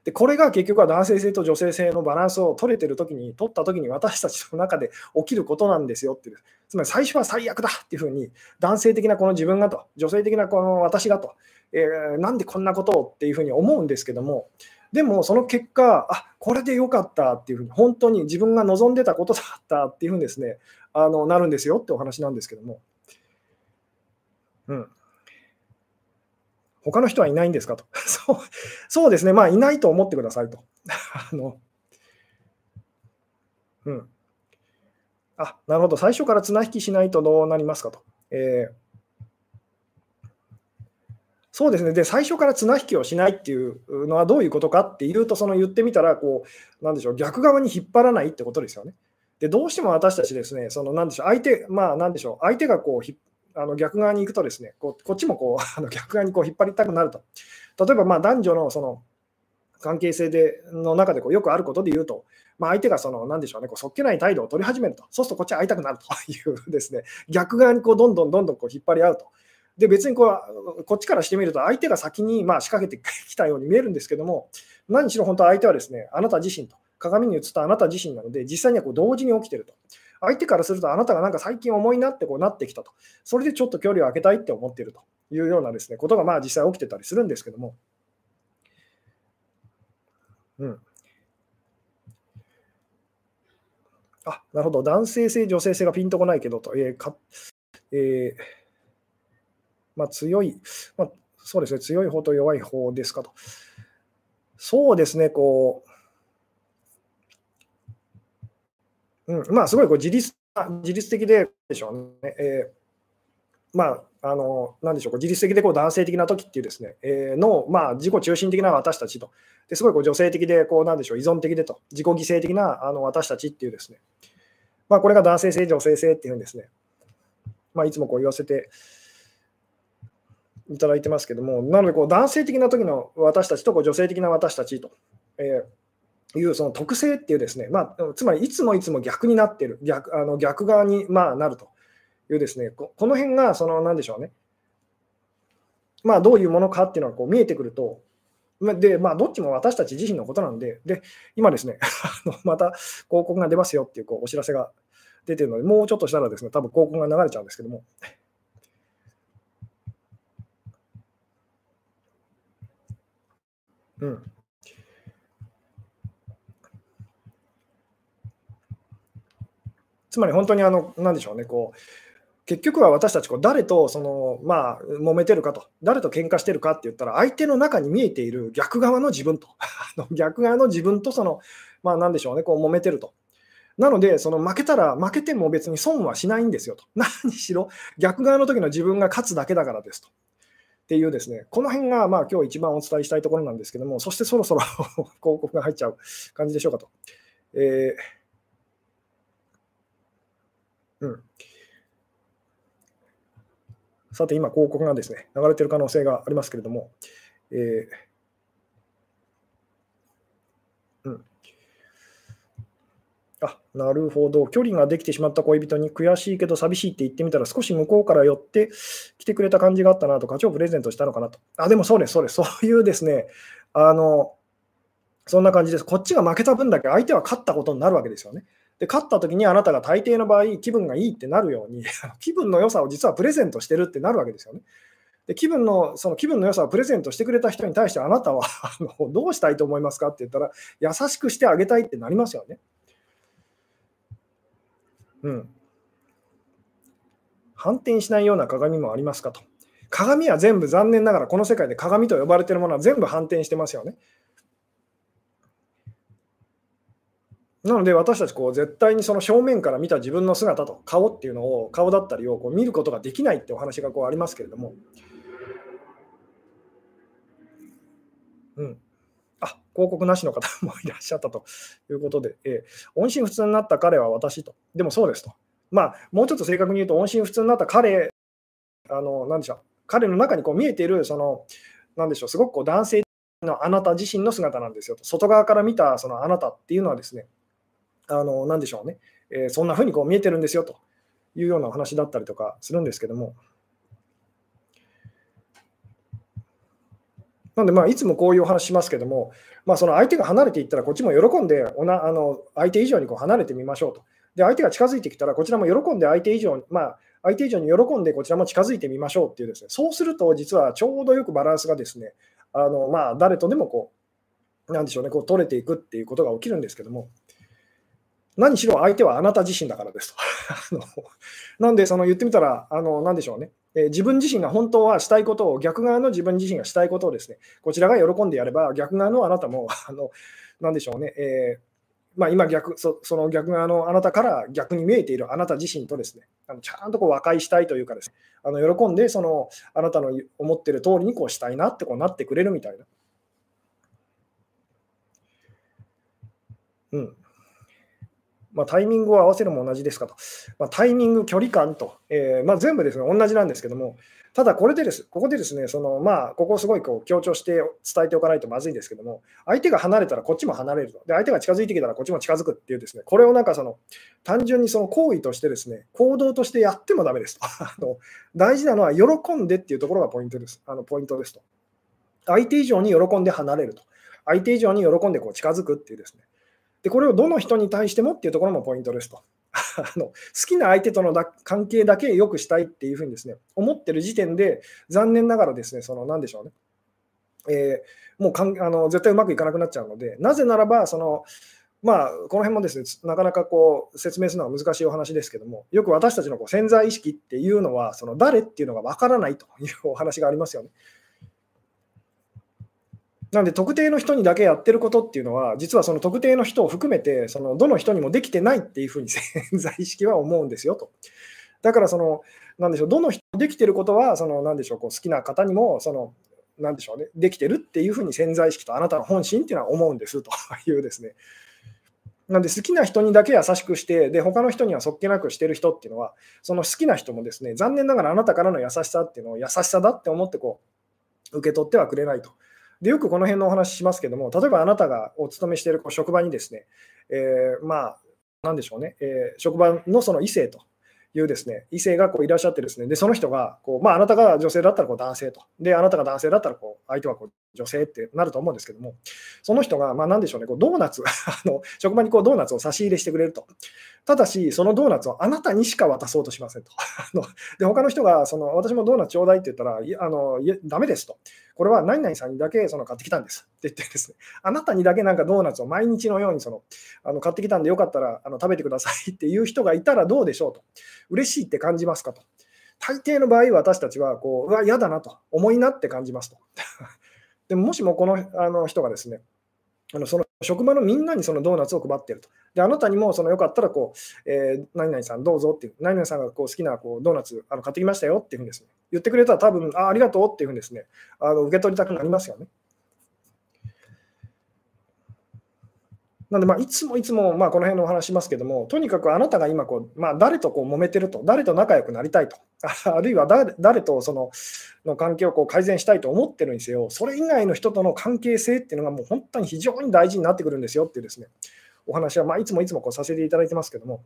でこれが結局は男性性と女性性のバランスを取れてるときに、取ったときに私たちの中で起きることなんですよっていう。つまり最初は最悪だっていうふうに、男性的なこの自分がと、女性的なこの私がと、えー、なんでこんなことをっていうふうに思うんですけども、でもその結果、あこれでよかったっていうふうに、本当に自分が望んでたことだったっていうふうにですね、あのなるんですよってお話なんですけども。うん。他の人はいないんですかと。*laughs* そうそうですね、まあ、いないと思ってくださいと。*laughs* あのうん。あ、なるほど。最初から綱引きしないとどうなりますかと。えー、そうですね。で、最初から綱引きをしないっていうのはどういうことかっていうと、その言ってみたら、こう、なんでしょう、逆側に引っ張らないってことですよね。で、どうしても私たちですね、その、なんでしょう、相手、まあ、なんでしょう、相手がこう、あの逆側に行くとですね、こうこっちもこう *laughs* あの逆側にこう引っ張りたくなると。例えばま男女のその関係性での中でこうよくあることで言うと、まあ、相手がその何でしょうね、こうそっけない態度を取り始めると、そうするとこっちは会いたくなると *laughs* いうですね、逆側にこうどんどんどんどんこう引っ張り合うと。で別にこうこっちからしてみると、相手が先にまあ仕掛けてきたように見えるんですけども、何しろ本当は相手はですね、あなた自身と、鏡に映ったあなた自身なので、実際にはこう同時に起きていると。相手からすると、あなたがなんか最近重いなってこうなってきたと。それでちょっと距離を空けたいって思っているというようなですね、ことがまあ実際起きてたりするんですけども。うん。あ、なるほど。男性性、女性性がピンとこないけどと。えーかえー、まあ、強い、まあ、そうですね、強い方と弱い方ですかと。そうですね、こう、うん、まあ、すごいこう自立自律的ででしょうね。えー、まあ、あの、なんでしょう、自律的でこう男性的な時っていうですね、えー、の、まあ、自己中心的な私たちと、ですごいこう女性的で、こう、なんでしょう、依存的でと、自己犠牲的なあの私たちっていうですね、まあ、これが男性性、女性性っていうんですね、まあ、いつもこう言わせていただいてますけども、なので、こう男性的な時の私たちとこう女性的な私たちと、えーいうその特性っていうですね、まあ、つまりいつもいつも逆になってる、逆あの逆側にまあなるというですね、この辺がその何でしょうね、まあ、どういうものかっていうのがこう見えてくると、で、まあ、どっちも私たち自身のことなんで、で、今ですね、*laughs* また広告が出ますよっていうこうお知らせが出てるので、もうちょっとしたらですね、多分広告が流れちゃうんですけども。うん。つまり本当にあの、なんでしょうね、こう、結局は私たちこう誰とその、まあ、揉めてるかと、誰と喧嘩してるかって言ったら、相手の中に見えている逆側の自分と、*laughs* 逆側の自分とその、まあ、なんでしょうね、こう揉めてるとなので、その負けたら、負けても別に損はしないんですよと。*laughs* 何しろ、逆側の時の自分が勝つだけだからですと。っていうですね、この辺がまあ今日一番お伝えしたいところなんですけども、そしてそろそろ *laughs* 広告が入っちゃう感じでしょうかと。えー、うん。さて、今、広告がですね、流れている可能性がありますけれども、えーあなるほど。距離ができてしまった恋人に悔しいけど寂しいって言ってみたら少し向こうから寄って来てくれた感じがあったなと、価値をプレゼントしたのかなと。あ、でもそうです、そうです。そういうですね、あの、そんな感じです。こっちが負けた分だけ相手は勝ったことになるわけですよね。で、勝った時にあなたが大抵の場合、気分がいいってなるように、*laughs* 気分の良さを実はプレゼントしてるってなるわけですよね。で気分のその気分の良さをプレゼントしてくれた人に対してあなたは *laughs* どうしたいと思いますかって言ったら優しくしてあげたいってなりますよね。うん。反転しないような鏡もありますかと。鏡は全部残念ながらこの世界で鏡と呼ばれているものは全部反転してますよね。なので私たちこう絶対にその正面から見た自分の姿と顔っていうのを顔だったりをこう見ることができないってお話がこうありますけれども、うん、あ広告なしの方もいらっしゃったということで、えー、音信不通になった彼は私と。でもそうですと。まあ、もうちょっと正確に言うと、音信不通になった彼、あの、なんでしょう、彼の中にこう見えている、その、なんでしょう、すごくこう男性のあなた自身の姿なんですよと。外側から見たそのあなたっていうのはですね、あの、なんでしょうね、えー、そんな風にこう見えてるんですよというようなお話だったりとかするんですけども、なんで、まあ、いつもこういうお話しますけども、まあ、その相手が離れていったら、こっちも喜んでおなあの相手以上にこう離れてみましょうと。で、相手が近づいてきたら、こちらも喜んで相手以上に、まあ、相手以上に喜んでこちらも近づいてみましょうっていうですね、そうすると実はちょうどよくバランスがですね、あのまあ、誰とでもこう、なんでしょうね、こう取れていくっていうことが起きるんですけども、何しろ相手はあなた自身だからですと。*laughs* なんで、その言ってみたら、あの、なんでしょうね。え自分自身が本当はしたいことを、逆側の自分自身がしたいことをですね、こちらが喜んでやれば、逆側のあなたも、*laughs* あの、なんでしょうね。えーまあ、今逆そ、その逆側のあなたから逆に見えているあなた自身とですね、あのちゃんとこう和解したいというかですね、あの喜んでそのあなたの思ってる通りにこうしたいなってこうなってくれるみたいな。うん。まあ、タイミングを合わせるも同じですかと。まあ、タイミング、距離感と、えー、まあ、全部ですね、同じなんですけども、ただこれでです、ここでですね、そのまあ、ここをすごいこう強調して伝えておかないとまずいんですけども、相手が離れたらこっちも離れると。で、相手が近づいてきたらこっちも近づくっていうですね、これをなんかその、単純にその行為としてですね、行動としてやってもダメですと。*laughs* あの大事なのは喜んでっていうところがポイントです。あのポイントですと。相手以上に喜んで離れると。相手以上に喜んでこう近づくっていうですね。で、これをどの人に対してもっていうところもポイントですと。*laughs* あの好きな相手とのだ関係だけ良くしたいっていうふうにですね、思ってる時点で、残念ながらですね、その何でしょうね、えー、もうかんあの絶対うまくいかなくなっちゃうので、なぜならば、そのまあ、この辺もですね、なかなかこう説明するのは難しいお話ですけども、よく私たちのこう潜在意識っていうのは、その誰っていうのがわからないというお話がありますよね。なので、特定の人にだけやってることっていうのは、実はその特定の人を含めて、そのどの人にもできてないっていうふうに潜在意識は思うんですよと。だから、その、なんでしょう、どの人できてることは、その、なんでしょう、こう好きな方にも、その、なんでしょうね、できてるっていうふうに潜在意識とあなたの本心っていうのは思うんですと *laughs* いうですね。なんで好きな人にだけ優しくして、で他の人にはそっけなくしてる人っていうのは、その好きな人もですね、残念ながらあなたからの優しさっていうのを優しさだって思ってこう受け取ってはくれないと。でよくこの辺のお話しますけども、例えばあなたがお勤めしている職場にですね、えー、まあ、なんでしょうね、えー、職場のその異性というですね、異性がこういらっしゃってですね、で、その人がこう、まあ、あなたが女性だったらこう男性と、で、あなたが男性だったらこう相手はこう女性ってなると思うんですけども、その人が、まあ、なんでしょうね、こうドーナツ *laughs* あの、職場にこうドーナツを差し入れしてくれると。ただし、そのドーナツをあなたにしか渡そうとしませんと。*laughs* あので他の人がその、私もドーナツちょうだいって言ったら、いあのいやダメですと。これは何々さんにだけその買ってきたんですって言ってですね、あなたにだけなんかドーナツを毎日のようにそのあの買ってきたんでよかったらあの食べてくださいっていう人がいたらどうでしょうと。嬉しいって感じますかと。大抵の場合、私たちはこう、うわ、嫌だなと、重いなって感じますと。*laughs* でも、もしもこのあの人がですね、あのその職場のみんなにそのドーナツを配ってると。で、あなたにもそのよかったらこう、えー、何々さんどうぞっていう、何々さんがこう好きなこうドーナツあの買ってきましたよっていうふうにです、ね、言ってくれたら多分あありがとうっていうふうにですね、あの受け取りたくなりますよね。なんで、まあ、いつもいつも、まあ、この辺のお話しますけども、とにかくあなたが今こう、まあ、誰とこう揉めてると、誰と仲良くなりたいと、*laughs* あるいは誰誰とそのの関係をこう改善したいと思ってるにせよ、それ以外の人との関係性っていうのがもう本当に非常に大事になってくるんですよっていうですね、お話は、まあ、いつもいつもこうさせていただいてますけども。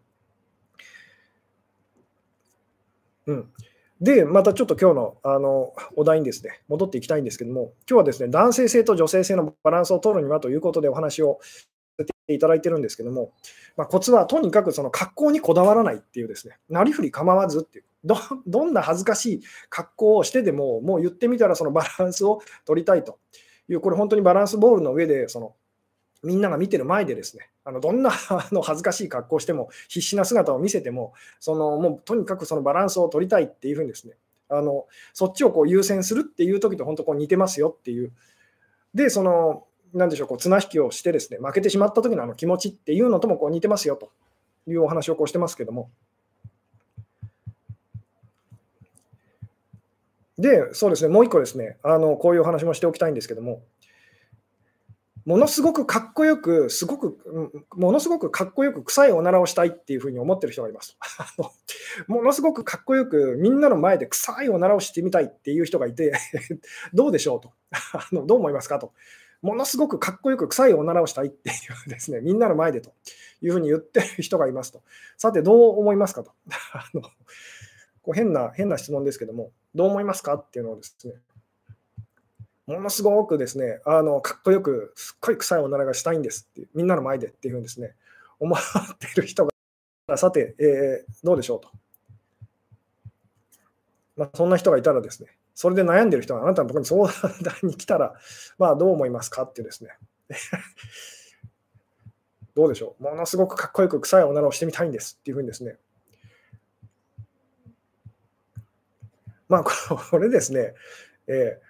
うん、で、またちょっと今日のあのお題にですね、戻っていきたいんですけども、今日はですね、男性性と女性性のバランスを取るにはということでお話をいただいてるんですけども、まあ、コツはとにかくその格好にこだわらないっていうですね、なりふり構わずっていう、どどんな恥ずかしい格好をしてでも、もう言ってみたらそのバランスを取りたいという、これ本当にバランスボールの上で、そのみんなが見てる前でですね、あのどんなあの恥ずかしい格好をしても、必死な姿を見せても、そのもうとにかくそのバランスを取りたいっていうふうにですね、あのそっちをこう優先するっていう時と本当こう似てますよっていう。で、その、なんでしょう、こう綱引きをしてですね、負けてしまった時のあの気持ちっていうのともこう似てますよというお話をこうしてますけども。で、そうですね、もう一個ですね、あのこういうお話もしておきたいんですけども、ものすごくかっこよく、すごく、ものすごくかっこよく臭いおならをしたいっていうふうに思ってる人がいます。*laughs* ものすごくかっこよく、みんなの前で臭いおならをしてみたいっていう人がいて *laughs* どうでしょうと、*laughs* どう思いますかと。ものすごくかっこよく臭いおならをしたいっていうですね、*laughs* みんなの前でというふうに言ってる人がいますと。さて、どう思いますかと。*laughs* あのこう変な、変な質問ですけども、どう思いますかっていうのをですね、ものすごくですね、あのかっこよく、すっごい臭いおならがしたいんですって、みんなの前でっていうふうにですね、思ってる人が、*laughs* さて、えー、どうでしょうと。まあ、そんな人がいたらですね、それで悩んでる人があなたのところに相談に来たら、*laughs* まあ、どう思いますかってですね、*laughs* どうでしょう、ものすごくかっこよく臭いおならをしてみたいんですっていうふうにですね、まあ、これですね、え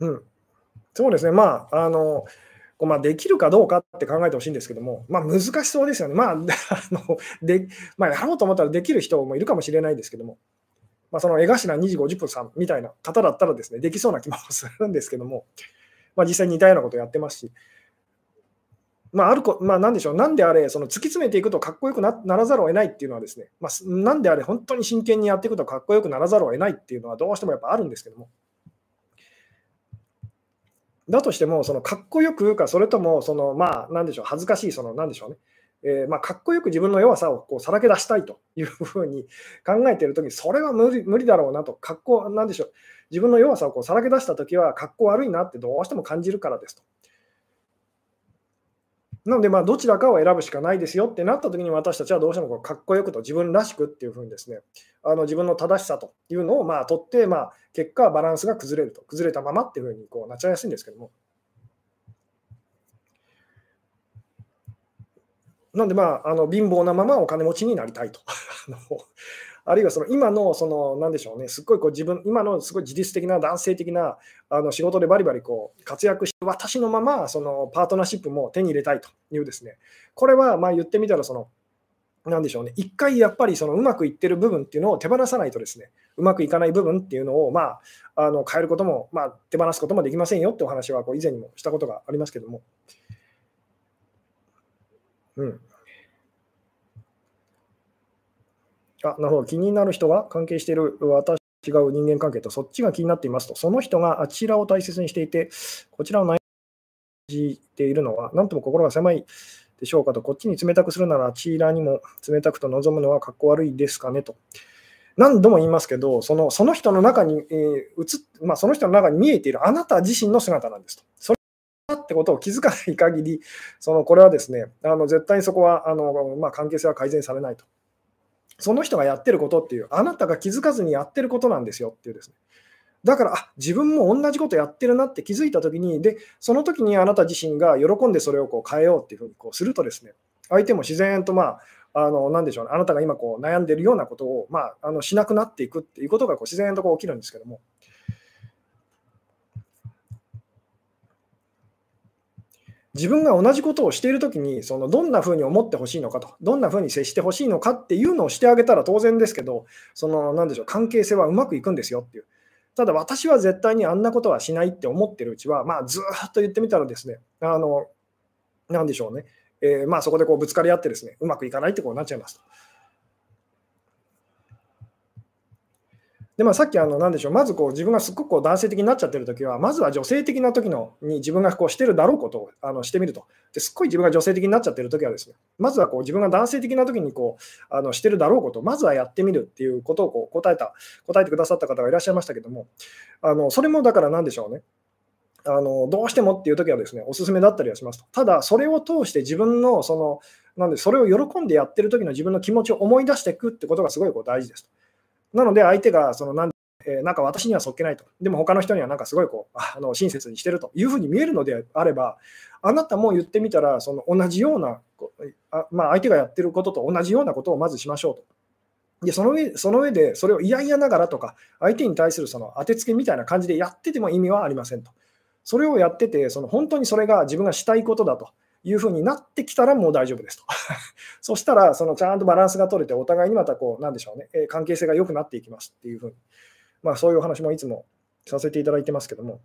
ーうん、そうですね、まあ、あの、まあ、できるかどうかって考えてほしいんですけども、まあ、難しそうですよね。まあ、*laughs* あのでまあ、やろうと思ったらできる人もいるかもしれないですけども、まあ、その江頭2時50分さんみたいな方だったらですね、できそうな気もするんですけども、まあ、実際に似たようなことをやってますし、まあ、あるこ、まあ、なんでしょう、なんであれ、その突き詰めていくとかっこよくならざるを得ないっていうのはですね、まあ、なんであれ、本当に真剣にやっていくとかっこよくならざるを得ないっていうのはどうしてもやっぱあるんですけども、だとしても、そのかっこよく言うか、それとも、そのまあ、なんでしょう、恥ずかしい、そのなんでしょうね、えー、まあ、かっこよく自分の弱さをこうさらけ出したいというふうに考えているときに、それは無理無理だろうなと、かっこ、なんでしょう、自分の弱さをこうさらけ出したときは、かっこ悪いなってどうしても感じるからですと。なので、どちらかを選ぶしかないですよってなったときに、私たちはどうしてもこうかっこよくと自分らしくっていうふうにですね、あの自分の正しさというのをまあ取って、まあ、結果、バランスが崩れると、崩れたままっていうふうにこうなっちゃいやすいんですけども。なんで、まあ、あの貧乏なままお金持ちになりたいと。*laughs* あるいはその今の、その、なんでしょうね、すっごいこう自分、今のすごい自律的な男性的なあの仕事でバリバリこう活躍して、私のままそのパートナーシップも手に入れたいというですね、これはまあ言ってみたら、その、なでしょうね、一回やっぱりそのうまくいってる部分っていうのを手放さないとですね、うまくいかない部分っていうのを、まあ、あの変えることも、まあ、手放すこともできませんよってお話はこう以前にもしたことがありますけども。うん。あ、なるほど。気になる人が関係している私違う人間関係とそっちが気になっていますと、その人があちらを大切にしていて、こちらを悩じているのは、なんとも心が狭いでしょうかと、こっちに冷たくするなら、あちらにも冷たくと望むのはかっこ悪いですかねと。何度も言いますけど、そのその人の中に、えー、映まあ、その人の中に見えているあなた自身の姿なんですと。ってことを気づかない限り、そのこれはですね、あの絶対にそこはあの、まあ、関係性は改善されないと。その人がやってることっていう、あなたが気づかずにやってることなんですよっていうですね。だから、あ自分も同じことやってるなって気づいたときに、で、その時にあなた自身が喜んでそれをこう変えようっていうふうにこうするとですね、相手も自然と、まあ、あの、なんでしょうね、あなたが今こう悩んでるようなことを、まあ、あのしなくなっていくっていうことがこう自然とこう起きるんですけども。自分が同じことをしているときに、そのどんなふうに思ってほしいのかと、どんなふうに接してほしいのかっていうのをしてあげたら当然ですけど、そのなんでしょう関係性はうまくいくんですよっていう。ただ私は絶対にあんなことはしないって思ってるうちは、まあ、ずっと言ってみたらですね、あのなんでしょうね、えー、まあ、そこでこうぶつかり合ってですね、うまくいかないってことになっちゃいますと。でまあ、さっきあの、なんでしょう、まずこう自分がすっごくこう男性的になっちゃってるときは、まずは女性的な時のに自分がこうしてるだろうことをあのしてみると。ですっごい自分が女性的になっちゃってるときはですね、まずはこう自分が男性的な時にこうあのしてるだろうことを、まずはやってみるっていうことをこう答えた、答えてくださった方がいらっしゃいましたけども、あのそれもだからなんでしょうね。あのどうしてもっていうときはですね、おすすめだったりはしますと。ただ、それを通して自分のその、なんでそれを喜んでやってる時の自分の気持ちを思い出していくってことがすごいこう大事ですと。なので、相手がそのなんえ、なんか私にはそっけないと、でも他の人にはなんかすごいこうあの親切にしてるというふうに見えるのであれば、あなたも言ってみたら、その同じような、あまあ、相手がやってることと同じようなことをまずしましょうと。でその上その上で、それを嫌々ながらとか、相手に対するその当てつけみたいな感じでやってても意味はありませんと。それをやってて、その本当にそれが自分がしたいことだというふうになってきたらもう大丈夫ですと。*laughs* そしたら、そのちゃんとバランスが取れて、お互いにまたこう、なんでしょうね、え関係性が良くなっていきますっていうふうにまあ、そういうお話もいつもさせていただいてますけども、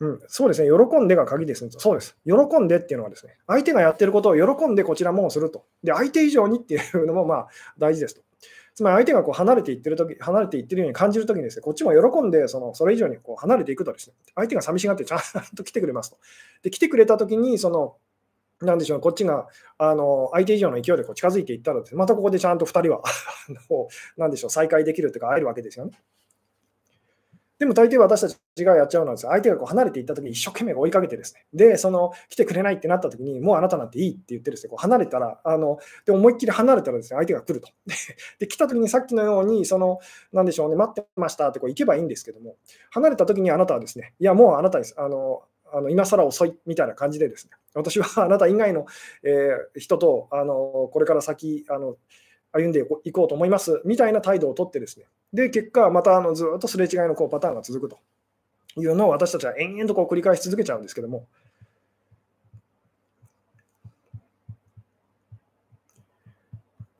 うん、そうですね、喜んでが鍵ですね。そうです。喜んでっていうのはですね、相手がやってることを喜んでこちらもすると。で、相手以上にっていうのもまあ大事ですと。つまり相手がこう離れていってる時、離れていってるように感じるときにですね、こっちも喜んでそのそれ以上にこう離れていくとですね、相手が寂しがってちゃん *laughs* と来てくれますと。で、来てくれたときに、その、なんでしょう、こっちがあの相手以上の勢いでこう近づいていったらねまたここでちゃんと2人は *laughs* なんでしょう、再会できるというか、会えるわけですよね。でも大抵私たちがやっちゃうのは相手がこう離れていったときに一生懸命追いかけてですね、で、その来てくれないってなったときに、もうあなたなんていいって言ってですね、こう離れたら、あので思いっきり離れたらですね、相手が来ると。*laughs* で、来たときにさっきのように、その、なんでしょうね、待ってましたってこう行けばいいんですけども、離れたときにあなたはですね、いや、もうあなたです。あのあの今更遅いみたいな感じでですね、私はあなた以外の、えー、人とあのこれから先あの歩んでいこうと思いますみたいな態度をとってですね、で結果、またあのずっとすれ違いのこうパターンが続くというのを私たちは延々とこう繰り返し続けちゃうんですけども。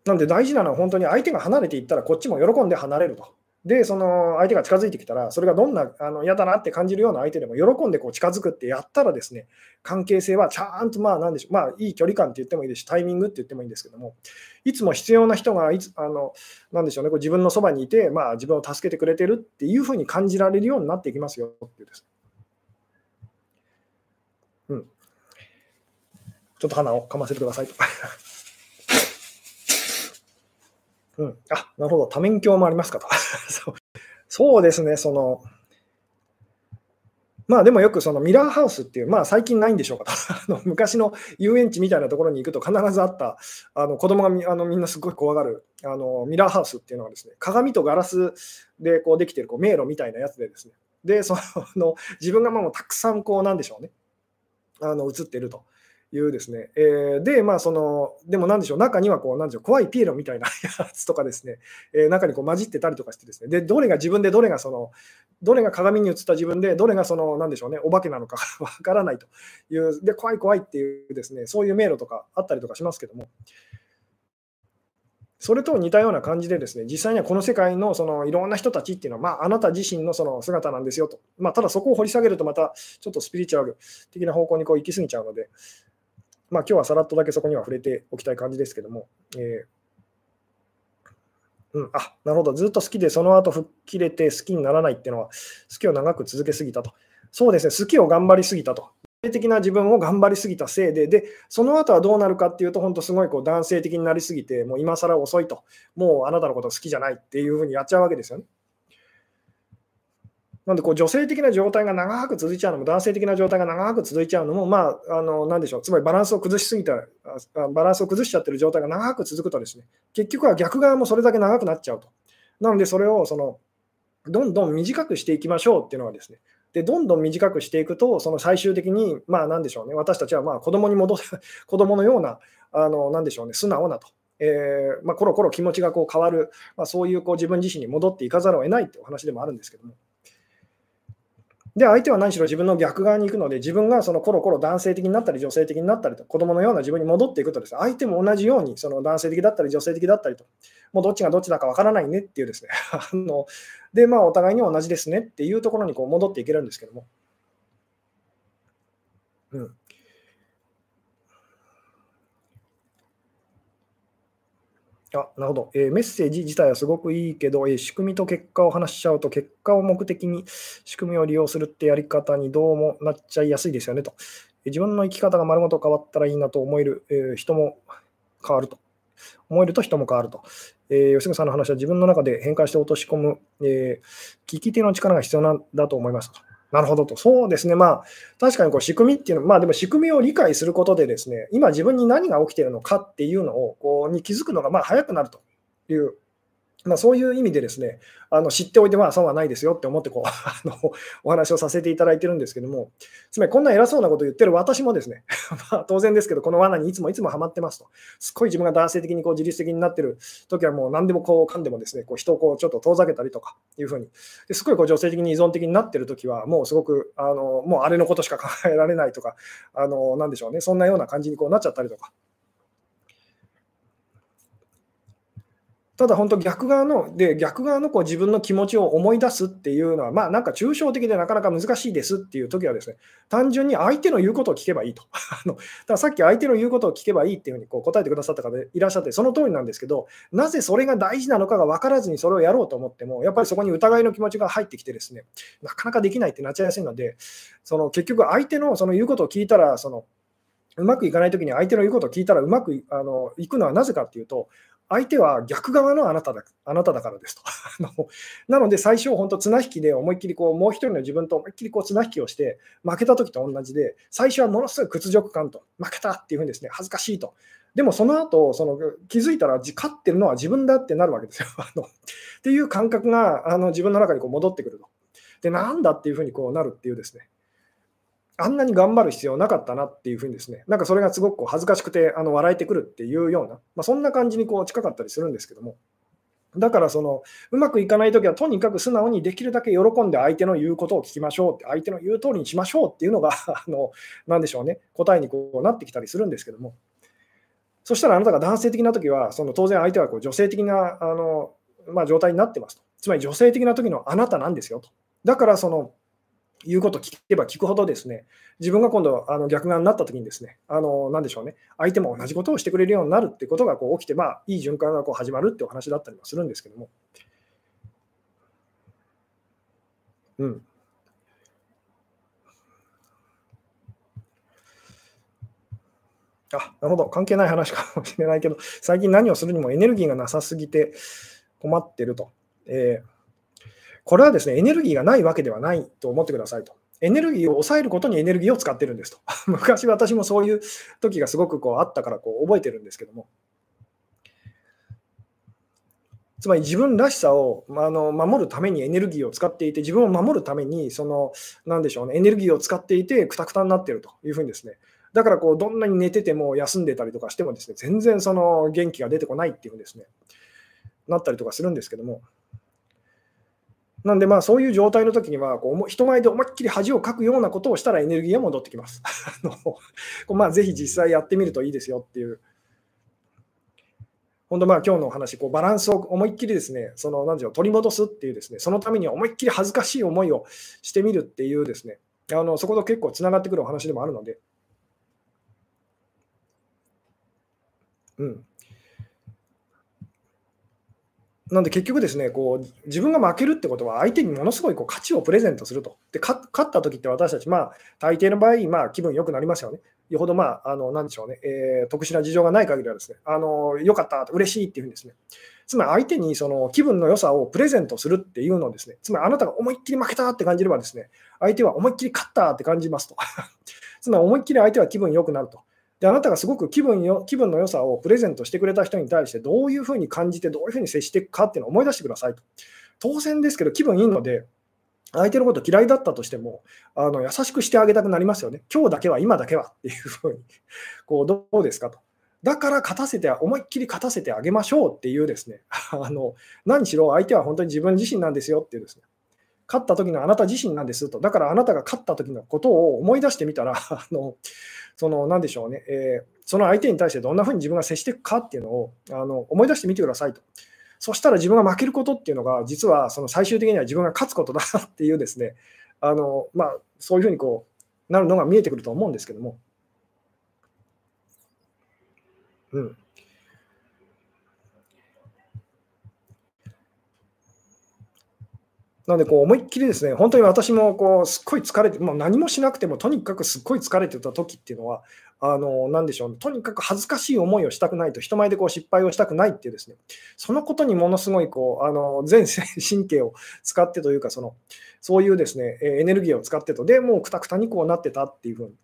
なんで大事なのは本当に相手が離れていったらこっちも喜んで離れると。で、その相手が近づいてきたら、それがどんなあの嫌だなって感じるような相手でも喜んでこう近づくってやったらですね、関係性はちゃんとまあなんでしょう、まあいい距離感って言ってもいいですし、タイミングって言ってもいいんですけども、いつも必要な人がいつあのなんでしょうね、こう自分のそばにいて、まあ自分を助けてくれてるっていうふうに感じられるようになっていきますよっていうです。うん。ちょっと鼻をかませてくださいと。うん、あなるほど、多面鏡もありますかと。*laughs* そう。ですね、その、まあでもよくそのミラーハウスっていう、まあ最近ないんでしょうかと、*laughs* あの昔の遊園地みたいなところに行くと必ずあった、あの子供がみあのみんなすごい怖がるあのミラーハウスっていうのはですね、鏡とガラスでこうできてるこう迷路みたいなやつでですね、で、その自分がもうたくさんこうなんでしょうね、あの映ってると。いうですね、えー、で、まあ、その、でもなんでしょう、中にはこう、なんでしょう、怖いピエロみたいな *laughs* やつとかですね、えー、中にこう混じってたりとかしてですね、で、どれが自分でどれがその、どれが鏡に映った自分で、どれがその、なんでしょうね、お化けなのか *laughs* わからないという、で、怖い怖いっていうですね、そういう迷路とかあったりとかしますけども、それと似たような感じでですね、実際にはこの世界のそのいろんな人たちっていうのは、まあ、あなた自身のその姿なんですよと。まあ、ただそこを掘り下げるとまたちょっとスピリチュアル的な方向にこう行き過ぎちゃうので、まあ、今日はさらっとだけそこには触れておきたい感じですけども、えー、うん、あなるほど、ずっと好きで、その後吹っ切れて好きにならないっていうのは、好きを長く続けすぎたと。そうですね、好きを頑張りすぎたと。性的な自分を頑張りすぎたせいで、で、その後はどうなるかっていうと、本当すごいこう男性的になりすぎて、もう今更遅いと、もうあなたのこと好きじゃないっていうふうにやっちゃうわけですよね。なんでこう女性的な状態が長く続いちゃうのも、男性的な状態が長く続いちゃうのも、まあ、あのなんでしょう、つまりバランスを崩しすぎた、バランスを崩しちゃってる状態が長く続くとですね、結局は逆側もそれだけ長くなっちゃうと。なので、それをそのどんどん短くしていきましょうっていうのはですね、でどんどん短くしていくと、その最終的に、まあ、なんでしょうね、私たちはまあ子供に戻す、*laughs* 子供のような、あのなんでしょうね、素直なと。えーまあ、コロコロ気持ちがこう変わる、まあ、そういうこう自分自身に戻っていかざるを得ないってお話でもあるんですけども。で、相手は何しろ自分の逆側に行くので、自分がそのコロコロ男性的になったり、女性的になったりと、子供のような自分に戻っていくとです、ね、相手も同じようにその男性的だったり、女性的だったりと、もうどっちがどっちだかわからないねっていうですね、*laughs* あので、まあ、お互いに同じですねっていうところにこう戻っていけるんですけども。うん。あなるほど、えー、メッセージ自体はすごくいいけど、えー、仕組みと結果を話しちゃうと、結果を目的に仕組みを利用するってやり方にどうもなっちゃいやすいですよねとえ。自分の生き方が丸ごと変わったらいいなと思える、えー、人も変わると。思えると人も変わると。えー、吉野さんの話は自分の中で変換して落とし込む、えー、聞き手の力が必要なんだと思いますと。なるほどと。そうですね。まあ、確かにこう仕組みっていうのは、まあでも仕組みを理解することでですね、今自分に何が起きているのかっていうのを、こう、に気づくのがまあ早くなるというまあ、そういう意味でですね、あの知っておいてまあ損はないですよって思ってこう *laughs* あのお話をさせていただいてるんですけども、つまりこんな偉そうなことを言ってる私もですね、*laughs* ま、当然ですけど、この罠にいつもいつもハマってますと、すっごい自分が男性的にこう自律的になってる時はもう何でもこうかんでもですね、こう人をこうちょっと遠ざけたりとかいうふうに、ですごいこう女性的に依存的になってる時は、もうすごくあのもうあれのことしか考えられないとか、あのなんでしょうね、そんなような感じにこうなっちゃったりとか。ただ本当逆側の、で、逆側のこう自分の気持ちを思い出すっていうのは、まあなんか抽象的でなかなか難しいですっていう時はですね、単純に相手の言うことを聞けばいいと。*laughs* あのだからさっき相手の言うことを聞けばいいっていうふうにこう答えてくださった方いらっしゃって、その通りなんですけど、なぜそれが大事なのかが分からずにそれをやろうと思っても、やっぱりそこに疑いの気持ちが入ってきてですね、なかなかできないってなっちゃいやすいので、その結局相手のその言うことを聞いたら、そのうまくいかないときに相手の言うことを聞いたらうまくあのいくのはなぜかっていうと、相手は逆側のあなただあなただからですと。*laughs* なので、最初、本当、綱引きで思いっきりこう、もう一人の自分と思いっきりこう綱引きをして、負けた時と同じで、最初はものすごい屈辱感と、負けたっていうふうにですね、恥ずかしいと。でもその後その気づいたら勝ってるのは自分だってなるわけですよ。*laughs* あのっていう感覚があの自分の中にこう戻ってくると。で、なんだっていうふうにこうなるっていうですね。あんなに頑張る必要なかったなっていうふうにですね、なんかそれがすごくこう恥ずかしくてあの笑えてくるっていうような、まあ、そんな感じにこう近かったりするんですけども、だからそのうまくいかないときはとにかく素直にできるだけ喜んで相手の言うことを聞きましょうって、相手の言う通りにしましょうっていうのが *laughs* あの、なんでしょうね、答えにこうなってきたりするんですけども、そしたらあなたが男性的なときは、その当然相手はこう女性的なあの、まあ、状態になってますと。つまり女性的な時のあなたなんですよと。だからその言うこと聞けば聞くほどですね、自分が今度あの逆側になった時にですね、あのなでしょうね、相手も同じことをしてくれるようになるってことがこう起きて、まあ、いい循環がこう始まるってお話だったりもするんですけども。うん。あ、なるほど。関係ない話かもしれないけど、最近何をするにもエネルギーがなさすぎて困ってると。えーこれはですね、エネルギーがないわけではないと思ってくださいと。エネルギーを抑えることにエネルギーを使ってるんですと。*laughs* 昔私もそういう時がすごくこうあったからこう覚えてるんですけども。つまり自分らしさをまあの守るためにエネルギーを使っていて、自分を守るために、その、なんでしょうね、エネルギーを使っていて、くたくたになってるというふうにですね、だからこう、どんなに寝てても休んでたりとかしてもですね、全然その元気が出てこないっていうふうにですね、なったりとかするんですけども、なんで、まあ、そういう状態の時にはこう、人前で思いっきり恥をかくようなことをしたらエネルギーが戻ってきます。*laughs* あの *laughs* まあ、ぜひ実際やってみるといいですよっていう。本当、まあ、今日のお話、こうバランスを思いっきりですね、その、なんでしょう、取り戻すっていうですね、そのために思いっきり恥ずかしい思いをしてみるっていうですね、あのそこと結構つながってくるお話でもあるので、うん。なんで結局ですね、こう自分が負けるってことは相手にものすごいこう価値をプレゼントすると。で、勝った時って私たち、まあ、大抵の場合、まあ、気分良くなりますよね。よほど、まあ、あの、なんでしょうね、えー、特殊な事情がない限りはですね、あの、良かった、嬉しいっていうふうにですね、つまり相手にその気分の良さをプレゼントするっていうのをですね、つまりあなたが思いっきり負けたって感じればですね、相手は思いっきり勝ったって感じますと。*laughs* つまり思いっきり相手は気分良くなると。で、あなたがすごく気分よ気分の良さをプレゼントしてくれた人に対して、どういうふうに感じて、どういうふうに接していくかっていうのを思い出してくださいと。当然ですけど、気分いいので、相手のこと嫌いだったとしても、あの優しくしてあげたくなりますよね。今日だけは、今だけはっていうふうに、*laughs* こうどうですかと。だから勝たせて、思いっきり勝たせてあげましょうっていうですね、あの何しろ相手は本当に自分自身なんですよっていうですね、勝った時のあなた自身なんですと、だからあなたが勝った時のことを思い出してみたら、*laughs* あのその何でしょうね、えー、その相手に対してどんなふうに自分が接していくかっていうのをあの思い出してみてくださいと。そしたら自分が負けることっていうのが、実はその最終的には自分が勝つことだっていうですね、あのまあ、そういうふうにこうなるのが見えてくると思うんですけども。うん。なので、思いっきりですね、本当に私もこうすっごい疲れて、もう何もしなくても、とにかくすっごい疲れてた時っていうのは、あの何でしょう、ね、とにかく恥ずかしい思いをしたくないと、人前でこう失敗をしたくないっていうですね、そのことにものすごいこうあの全神経を使ってというかその、そういうですねエネルギーを使ってと、でもうくたくたにこうなってたっていうふうに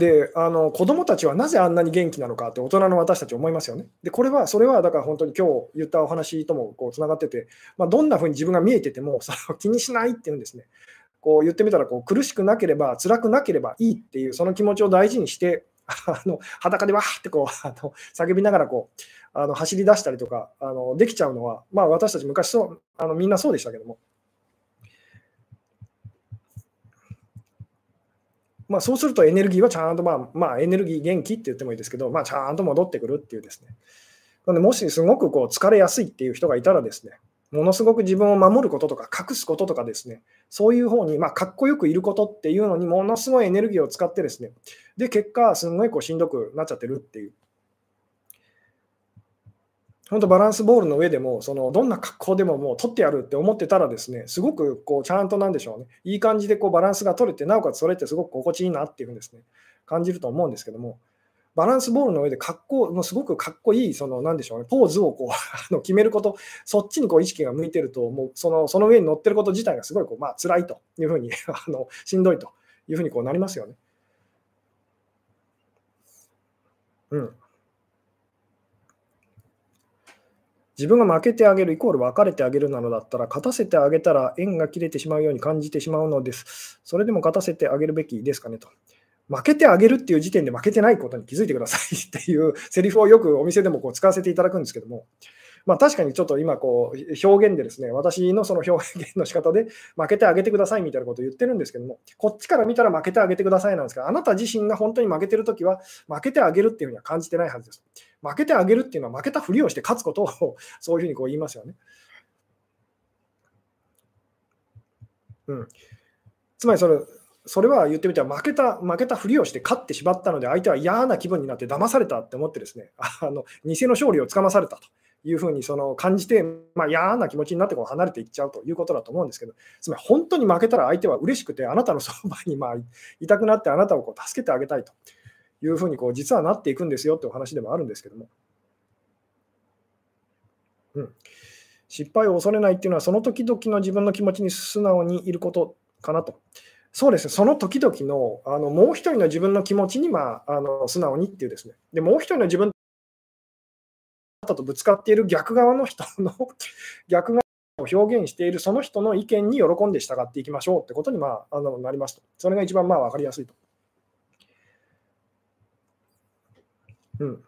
であの子供たちはなぜあんなに元気なのかって大人の私たち思いますよね。でこれはそれはだから本当に今日言ったお話ともこうつながってて、まあ、どんなふうに自分が見えてても *laughs* その気にしないっていうんですね。こう言ってみたらこう苦しくなければ辛くなければいいっていうその気持ちを大事にして *laughs* あの裸でわーってこうあの叫びながらこうあの走り出したりとかあのできちゃうのは、まあ、私たち昔そうあのみんなそうでしたけどもまあ、そうするとエネルギーはちゃんと、まあ、まあ、エネルギー元気って言ってもいいですけど、まあ、ちゃんと戻ってくるっていうですね。なので、もしすごくこう疲れやすいっていう人がいたらですね、ものすごく自分を守ることとか隠すこととかですね、そういう方に、まあ、かっこよくいることっていうのにものすごいエネルギーを使ってですね、で、結果、すごいこうしんどくなっちゃってるっていう本当バランスボールの上でも、そのどんな格好でももう取ってやるって思ってたらですね、すごくこうちゃんとなんでしょうね、いい感じでこうバランスが取れて、なおかつそれってすごく心地いいなっていうふうにですね、感じると思うんですけども、バランスボールの上で格好、もうすごくかっこいい、そのなんでしょうね、ポーズをこう *laughs* あの決めること、そっちにこう意識が向いてると、もうそのその上に乗ってること自体がすごいこう、まあ辛いというふうに *laughs* あの、しんどいというふうにこうなりますよね。うん。自分が負けてあげるイコール別れてあげるなのだったら、勝たせてあげたら縁が切れてしまうように感じてしまうのです。それでも勝たせてあげるべきですかねと。負けてあげるっていう時点で負けてないことに気づいてくださいっていうセリフをよくお店でもこう使わせていただくんですけども、まあ、確かにちょっと今こう表現でですね、私のその表現の仕方で負けてあげてくださいみたいなことを言ってるんですけども、こっちから見たら負けてあげてくださいなんですが、あなた自身が本当に負けてるときは負けてあげるっていうふうには感じてないはずです。負けてあげるっていうのは負けたふりをして勝つことをそういうふうにこう言いますよね。うん、つまりそれそれは言ってみたら負けた負けたふりをして勝ってしまったので相手は嫌な気分になって騙されたって思ってですねあの偽の勝利をつかまされたというふうにその感じて、まあ、嫌な気持ちになってこう離れていっちゃうということだと思うんですけど、つまり本当に負けたら相手は嬉しくて、あなたのそばにまあいたくなって、あなたをこう助けてあげたいというふうにこう実はなっていくんですよってお話でもあるんですけども。うん、失敗を恐れないっていうのは、その時々の自分の気持ちに素直にいることかなと。そうですね、その時々のあのもう一人の自分の気持ちに、まあ、あの素直にっていうですね、でもう一人の自分たとぶつかっている逆側の人の *laughs* 逆側を表現しているその人の意見に喜んで従っていきましょうってことに、まあ、あのなりますと。それが一番まあ分かりやすいと。うん。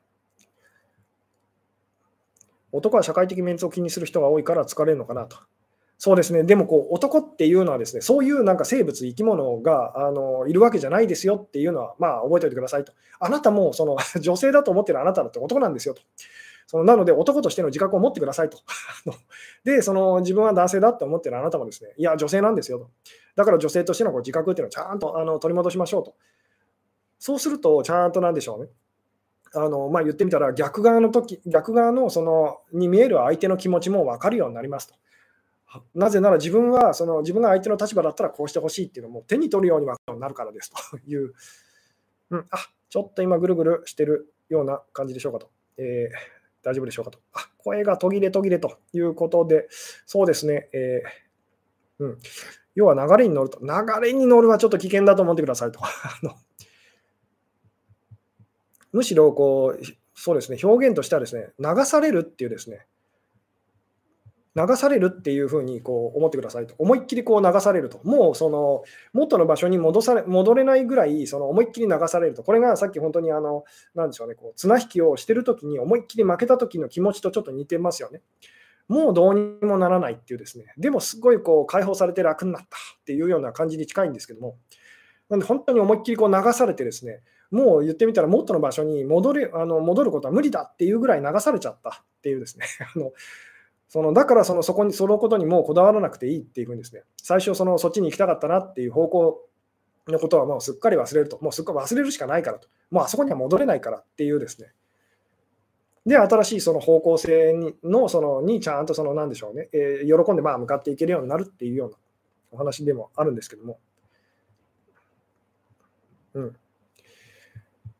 男は社会的メンツを気にする人が多いから疲れるのかなと。そうですね、でもこう男っていうのはですね、そういうなんか生物、生き物があのいるわけじゃないですよっていうのは、まあ、覚えておいてくださいと。あなたもその *laughs* 女性だと思ってるあなただって男なんですよと。そのなので、男としての自覚を持ってくださいと。*laughs* で、その自分は男性だって思ってるあなたもですね、いや、女性なんですよと。だから女性としてのこう自覚っていうのをちゃんとあの取り戻しましょうと。そうすると、ちゃんとなんでしょうね。あのまあ、言ってみたら逆側の時逆側のそのに見える相手の気持ちも分かるようになりますと。なぜなら自分はその自分が相手の立場だったらこうしてほしいっていうのも手に取るようになるからですと *laughs* いう、うん、あちょっと今ぐるぐるしてるような感じでしょうかと。えー大丈夫でしょうかと。あ、声が途切れ途切れということで、そうですね、えー、うん。要は流れに乗ると。流れに乗るはちょっと危険だと思ってくださいと。*laughs* むしろ、こう、そうですね、表現としてはですね、流されるっていうですね、流されるっていうふうにこう思ってくださいと。思いっきりこう流されると。もうその元の場所に戻され戻れないぐらいその思いっきり流されると。これがさっき本当にあの、なでしょうね、こう綱引きをしてるときに思いっきり負けたときの気持ちとちょっと似てますよね。もうどうにもならないっていうですね、でもすごいこう解放されて楽になったっていうような感じに近いんですけども、なんで本当に思いっきりこう流されてですね、もう言ってみたら元の場所に戻れあの戻ることは無理だっていうぐらい流されちゃったっていうですね、*laughs* あのそのだからそのそこにそのことにもうこだわらなくていいっていうふうにですね、最初そのそっちに行きたかったなっていう方向のことはもうすっかり忘れると、もうすっかり忘れるしかないからと、もうあそこには戻れないからっていうですね、で、新しいその方向性にのそのにちゃんとその、なんでしょうね、えー、喜んでまあ向かっていけるようになるっていうようなお話でもあるんですけども。うん、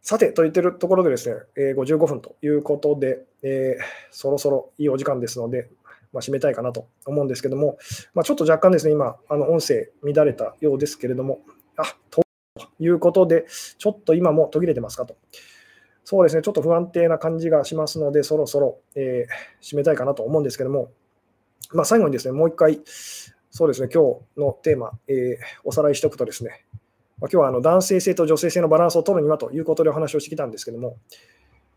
さて、と言ってるところでですね、えー、55分ということで、えー、そろそろいいお時間ですので、まあ、締めたいかなと思うんですけども、まあ、ちょっと若干ですね、今、あの音声乱れたようですけれども、あということで、ちょっと今も途切れてますかと。そうですね、ちょっと不安定な感じがしますので、そろそろ、えー、締めたいかなと思うんですけども、まあ、最後にですね、もう一回、そうですね、今日のテーマ、えー、おさらいしておくとですね、まあ、今日はあの男性性と女性性のバランスを取るにはということでお話をしてきたんですけども、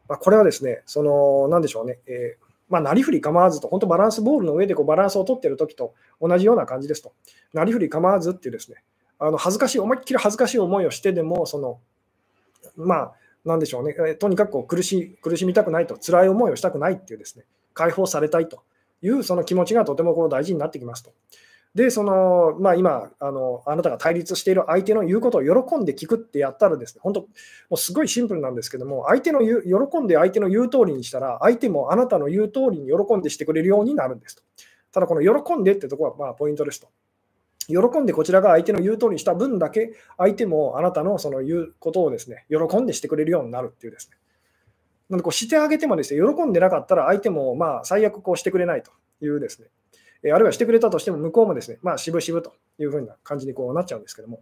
まあ、これはですね、その、なんでしょうね、えーまあ、なりふり構わずと、本当バランスボールの上でこうバランスを取ってる時と同じような感じですと。なりふり構わずっていうですね、あの恥ずかしい、思いっきり恥ずかしい思いをしてでも、その、まあ、なんでしょうね、とにかくこう苦し苦しみたくないと、辛い思いをしたくないっていうですね、解放されたいというその気持ちがとてもこう大事になってきますと。で、その、まあ、今あの、あなたが対立している相手の言うことを喜んで聞くってやったらですね、本当、もうすごいシンプルなんですけども、相手の言う喜んで相手の言う通りにしたら、相手もあなたの言う通りに喜んでしてくれるようになるんですと。ただ、この喜んでってところはまあポイントですと。喜んでこちらが相手の言う通りにした分だけ、相手もあなたのその言うことをですね、喜んでしてくれるようになるっていうですね。なのでこうしてあげてもですね、喜んでなかったら相手もまあ最悪こうしてくれないというですね、えあるいはしてくれたとしても向こうもですね、まあ渋々というふうな感じにこうなっちゃうんですけども。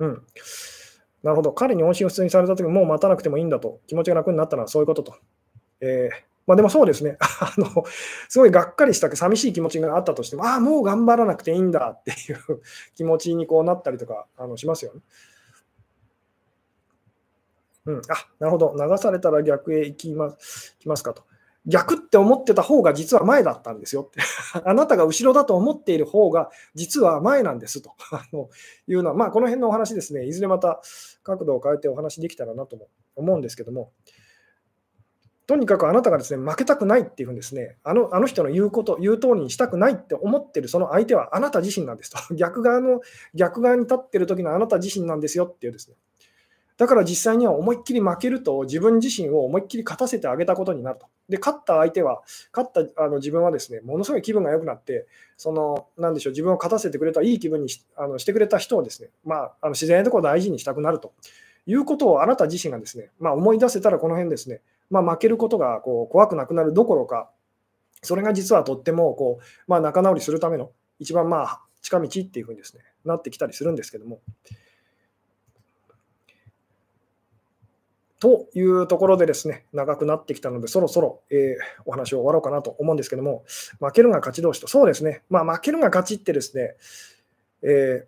うん。なるほど。彼に音信不通にされたときもう待たなくてもいいんだと、気持ちが楽になったのはそういうことと。えーまあ、でもそうですね *laughs* あの、すごいがっかりした、寂しい気持ちがあったとしても、ああ、もう頑張らなくていいんだっていう気持ちにこうなったりとかあのしますよね。うん、あなるほど、流されたら逆へ行きますきますかと。逆って思ってた方が実は前だったんですよって。*laughs* あなたが後ろだと思っている方が実は前なんですと *laughs* あのいうのは、まあ、この辺のお話ですね、いずれまた角度を変えてお話できたらなとも思うんですけども、とにかくあなたがですね負けたくないっていうふうにですねあのあの人の言うこと、言う通りにしたくないって思ってるその相手はあなた自身なんですと。*laughs* 逆側の逆側に立ってる時のあなた自身なんですよっていうですね。だから実際には思いっきり負けると自分自身を思いっきり勝たせてあげたことになると。で、勝った相手は、勝ったあの自分はですね、ものすごい気分が良くなって、その、なんでしょう、自分を勝たせてくれた、いい気分にしあのしてくれた人をですね、まあ、あの自然なところを大事にしたくなるということをあなた自身がですね、まあ、思い出せたらこの辺ですね、まあ、負けることがこう怖くなくなるどころか、それが実はとってもこう、まあ、仲直りするための一番まあ近道っていうふうにです、ね、なってきたりするんですけども。というところでですね、長くなってきたので、そろそろ、えー、お話を終わろうかなと思うんですけども、負けるが勝ち同士と、そうですね、まあ、負けるが勝ちってですね、え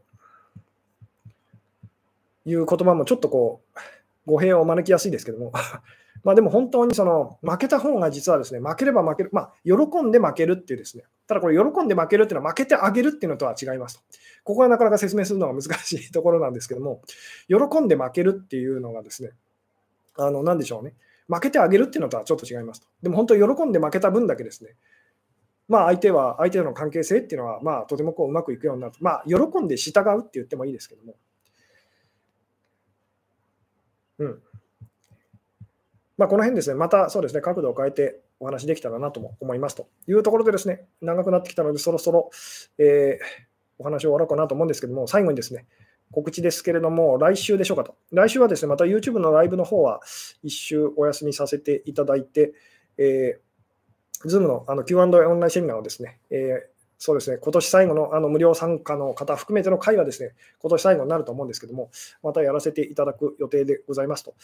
ー、いう言葉もちょっとこう、語弊を招きやすいですけども、*laughs* まあでも本当にその負けた方が実はですね、負ければ負ける、まあ喜んで負けるっていうですね、ただこれ喜んで負けるっていうのは負けてあげるっていうのとは違いますと。ここはなかなか説明するのが難しいところなんですけども、喜んで負けるっていうのがですね、あの、なんでしょうね。負けてあげるっていうのとはちょっと違いますと。でも本当喜んで負けた分だけですね、まあ相手は、相手との関係性っていうのは、まあとてもこううまくいくようになる。まあ喜んで従うって言ってもいいですけども。うん。まあ、この辺ですね、またそうですね、角度を変えてお話できたらなとも思いますというところでですね、長くなってきたので、そろそろ、えー、お話を終わろうかなと思うんですけども、最後にですね、告知ですけれども、来週でしょうかと。来週はですね、また YouTube のライブの方は一周お休みさせていただいて、えー、Zoom のあの Q&A オンラインセミナーをですね、えーそうですね、今年最後のあの無料参加の方含めての会はですね、今年最後になると思うんですけども、またやらせていただく予定でございますと。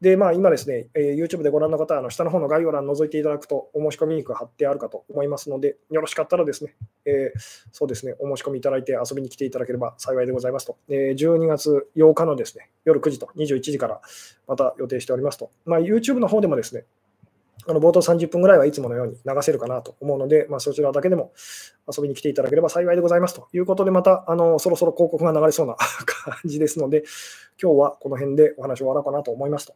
で、まあ、今ですね、えー、YouTube でご覧の方は、あの下の方の概要欄を覗いていただくと、お申し込みリンク貼ってあるかと思いますので、よろしかったらですね、えー、そうですね、お申し込みいただいて遊びに来ていただければ幸いでございますと。えー、12月8日のですね、夜9時と21時からまた予定しておりますと。まあ、YouTube の方でもですね、あの冒頭30分ぐらいはいつものように流せるかなと思うので、まあ、そちらだけでも遊びに来ていただければ幸いでございますということで、またあのそろそろ広告が流れそうな *laughs* 感じですので、今日はこの辺でお話を終わろうかなと思いますと。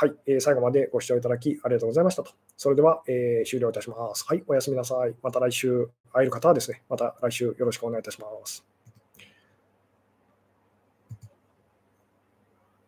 はい、えー、最後までご視聴いただきありがとうございましたと。それでは、えー、終了いたします。はい、おやすみなさい。また来週会える方はですね、また来週よろしくお願いいたします。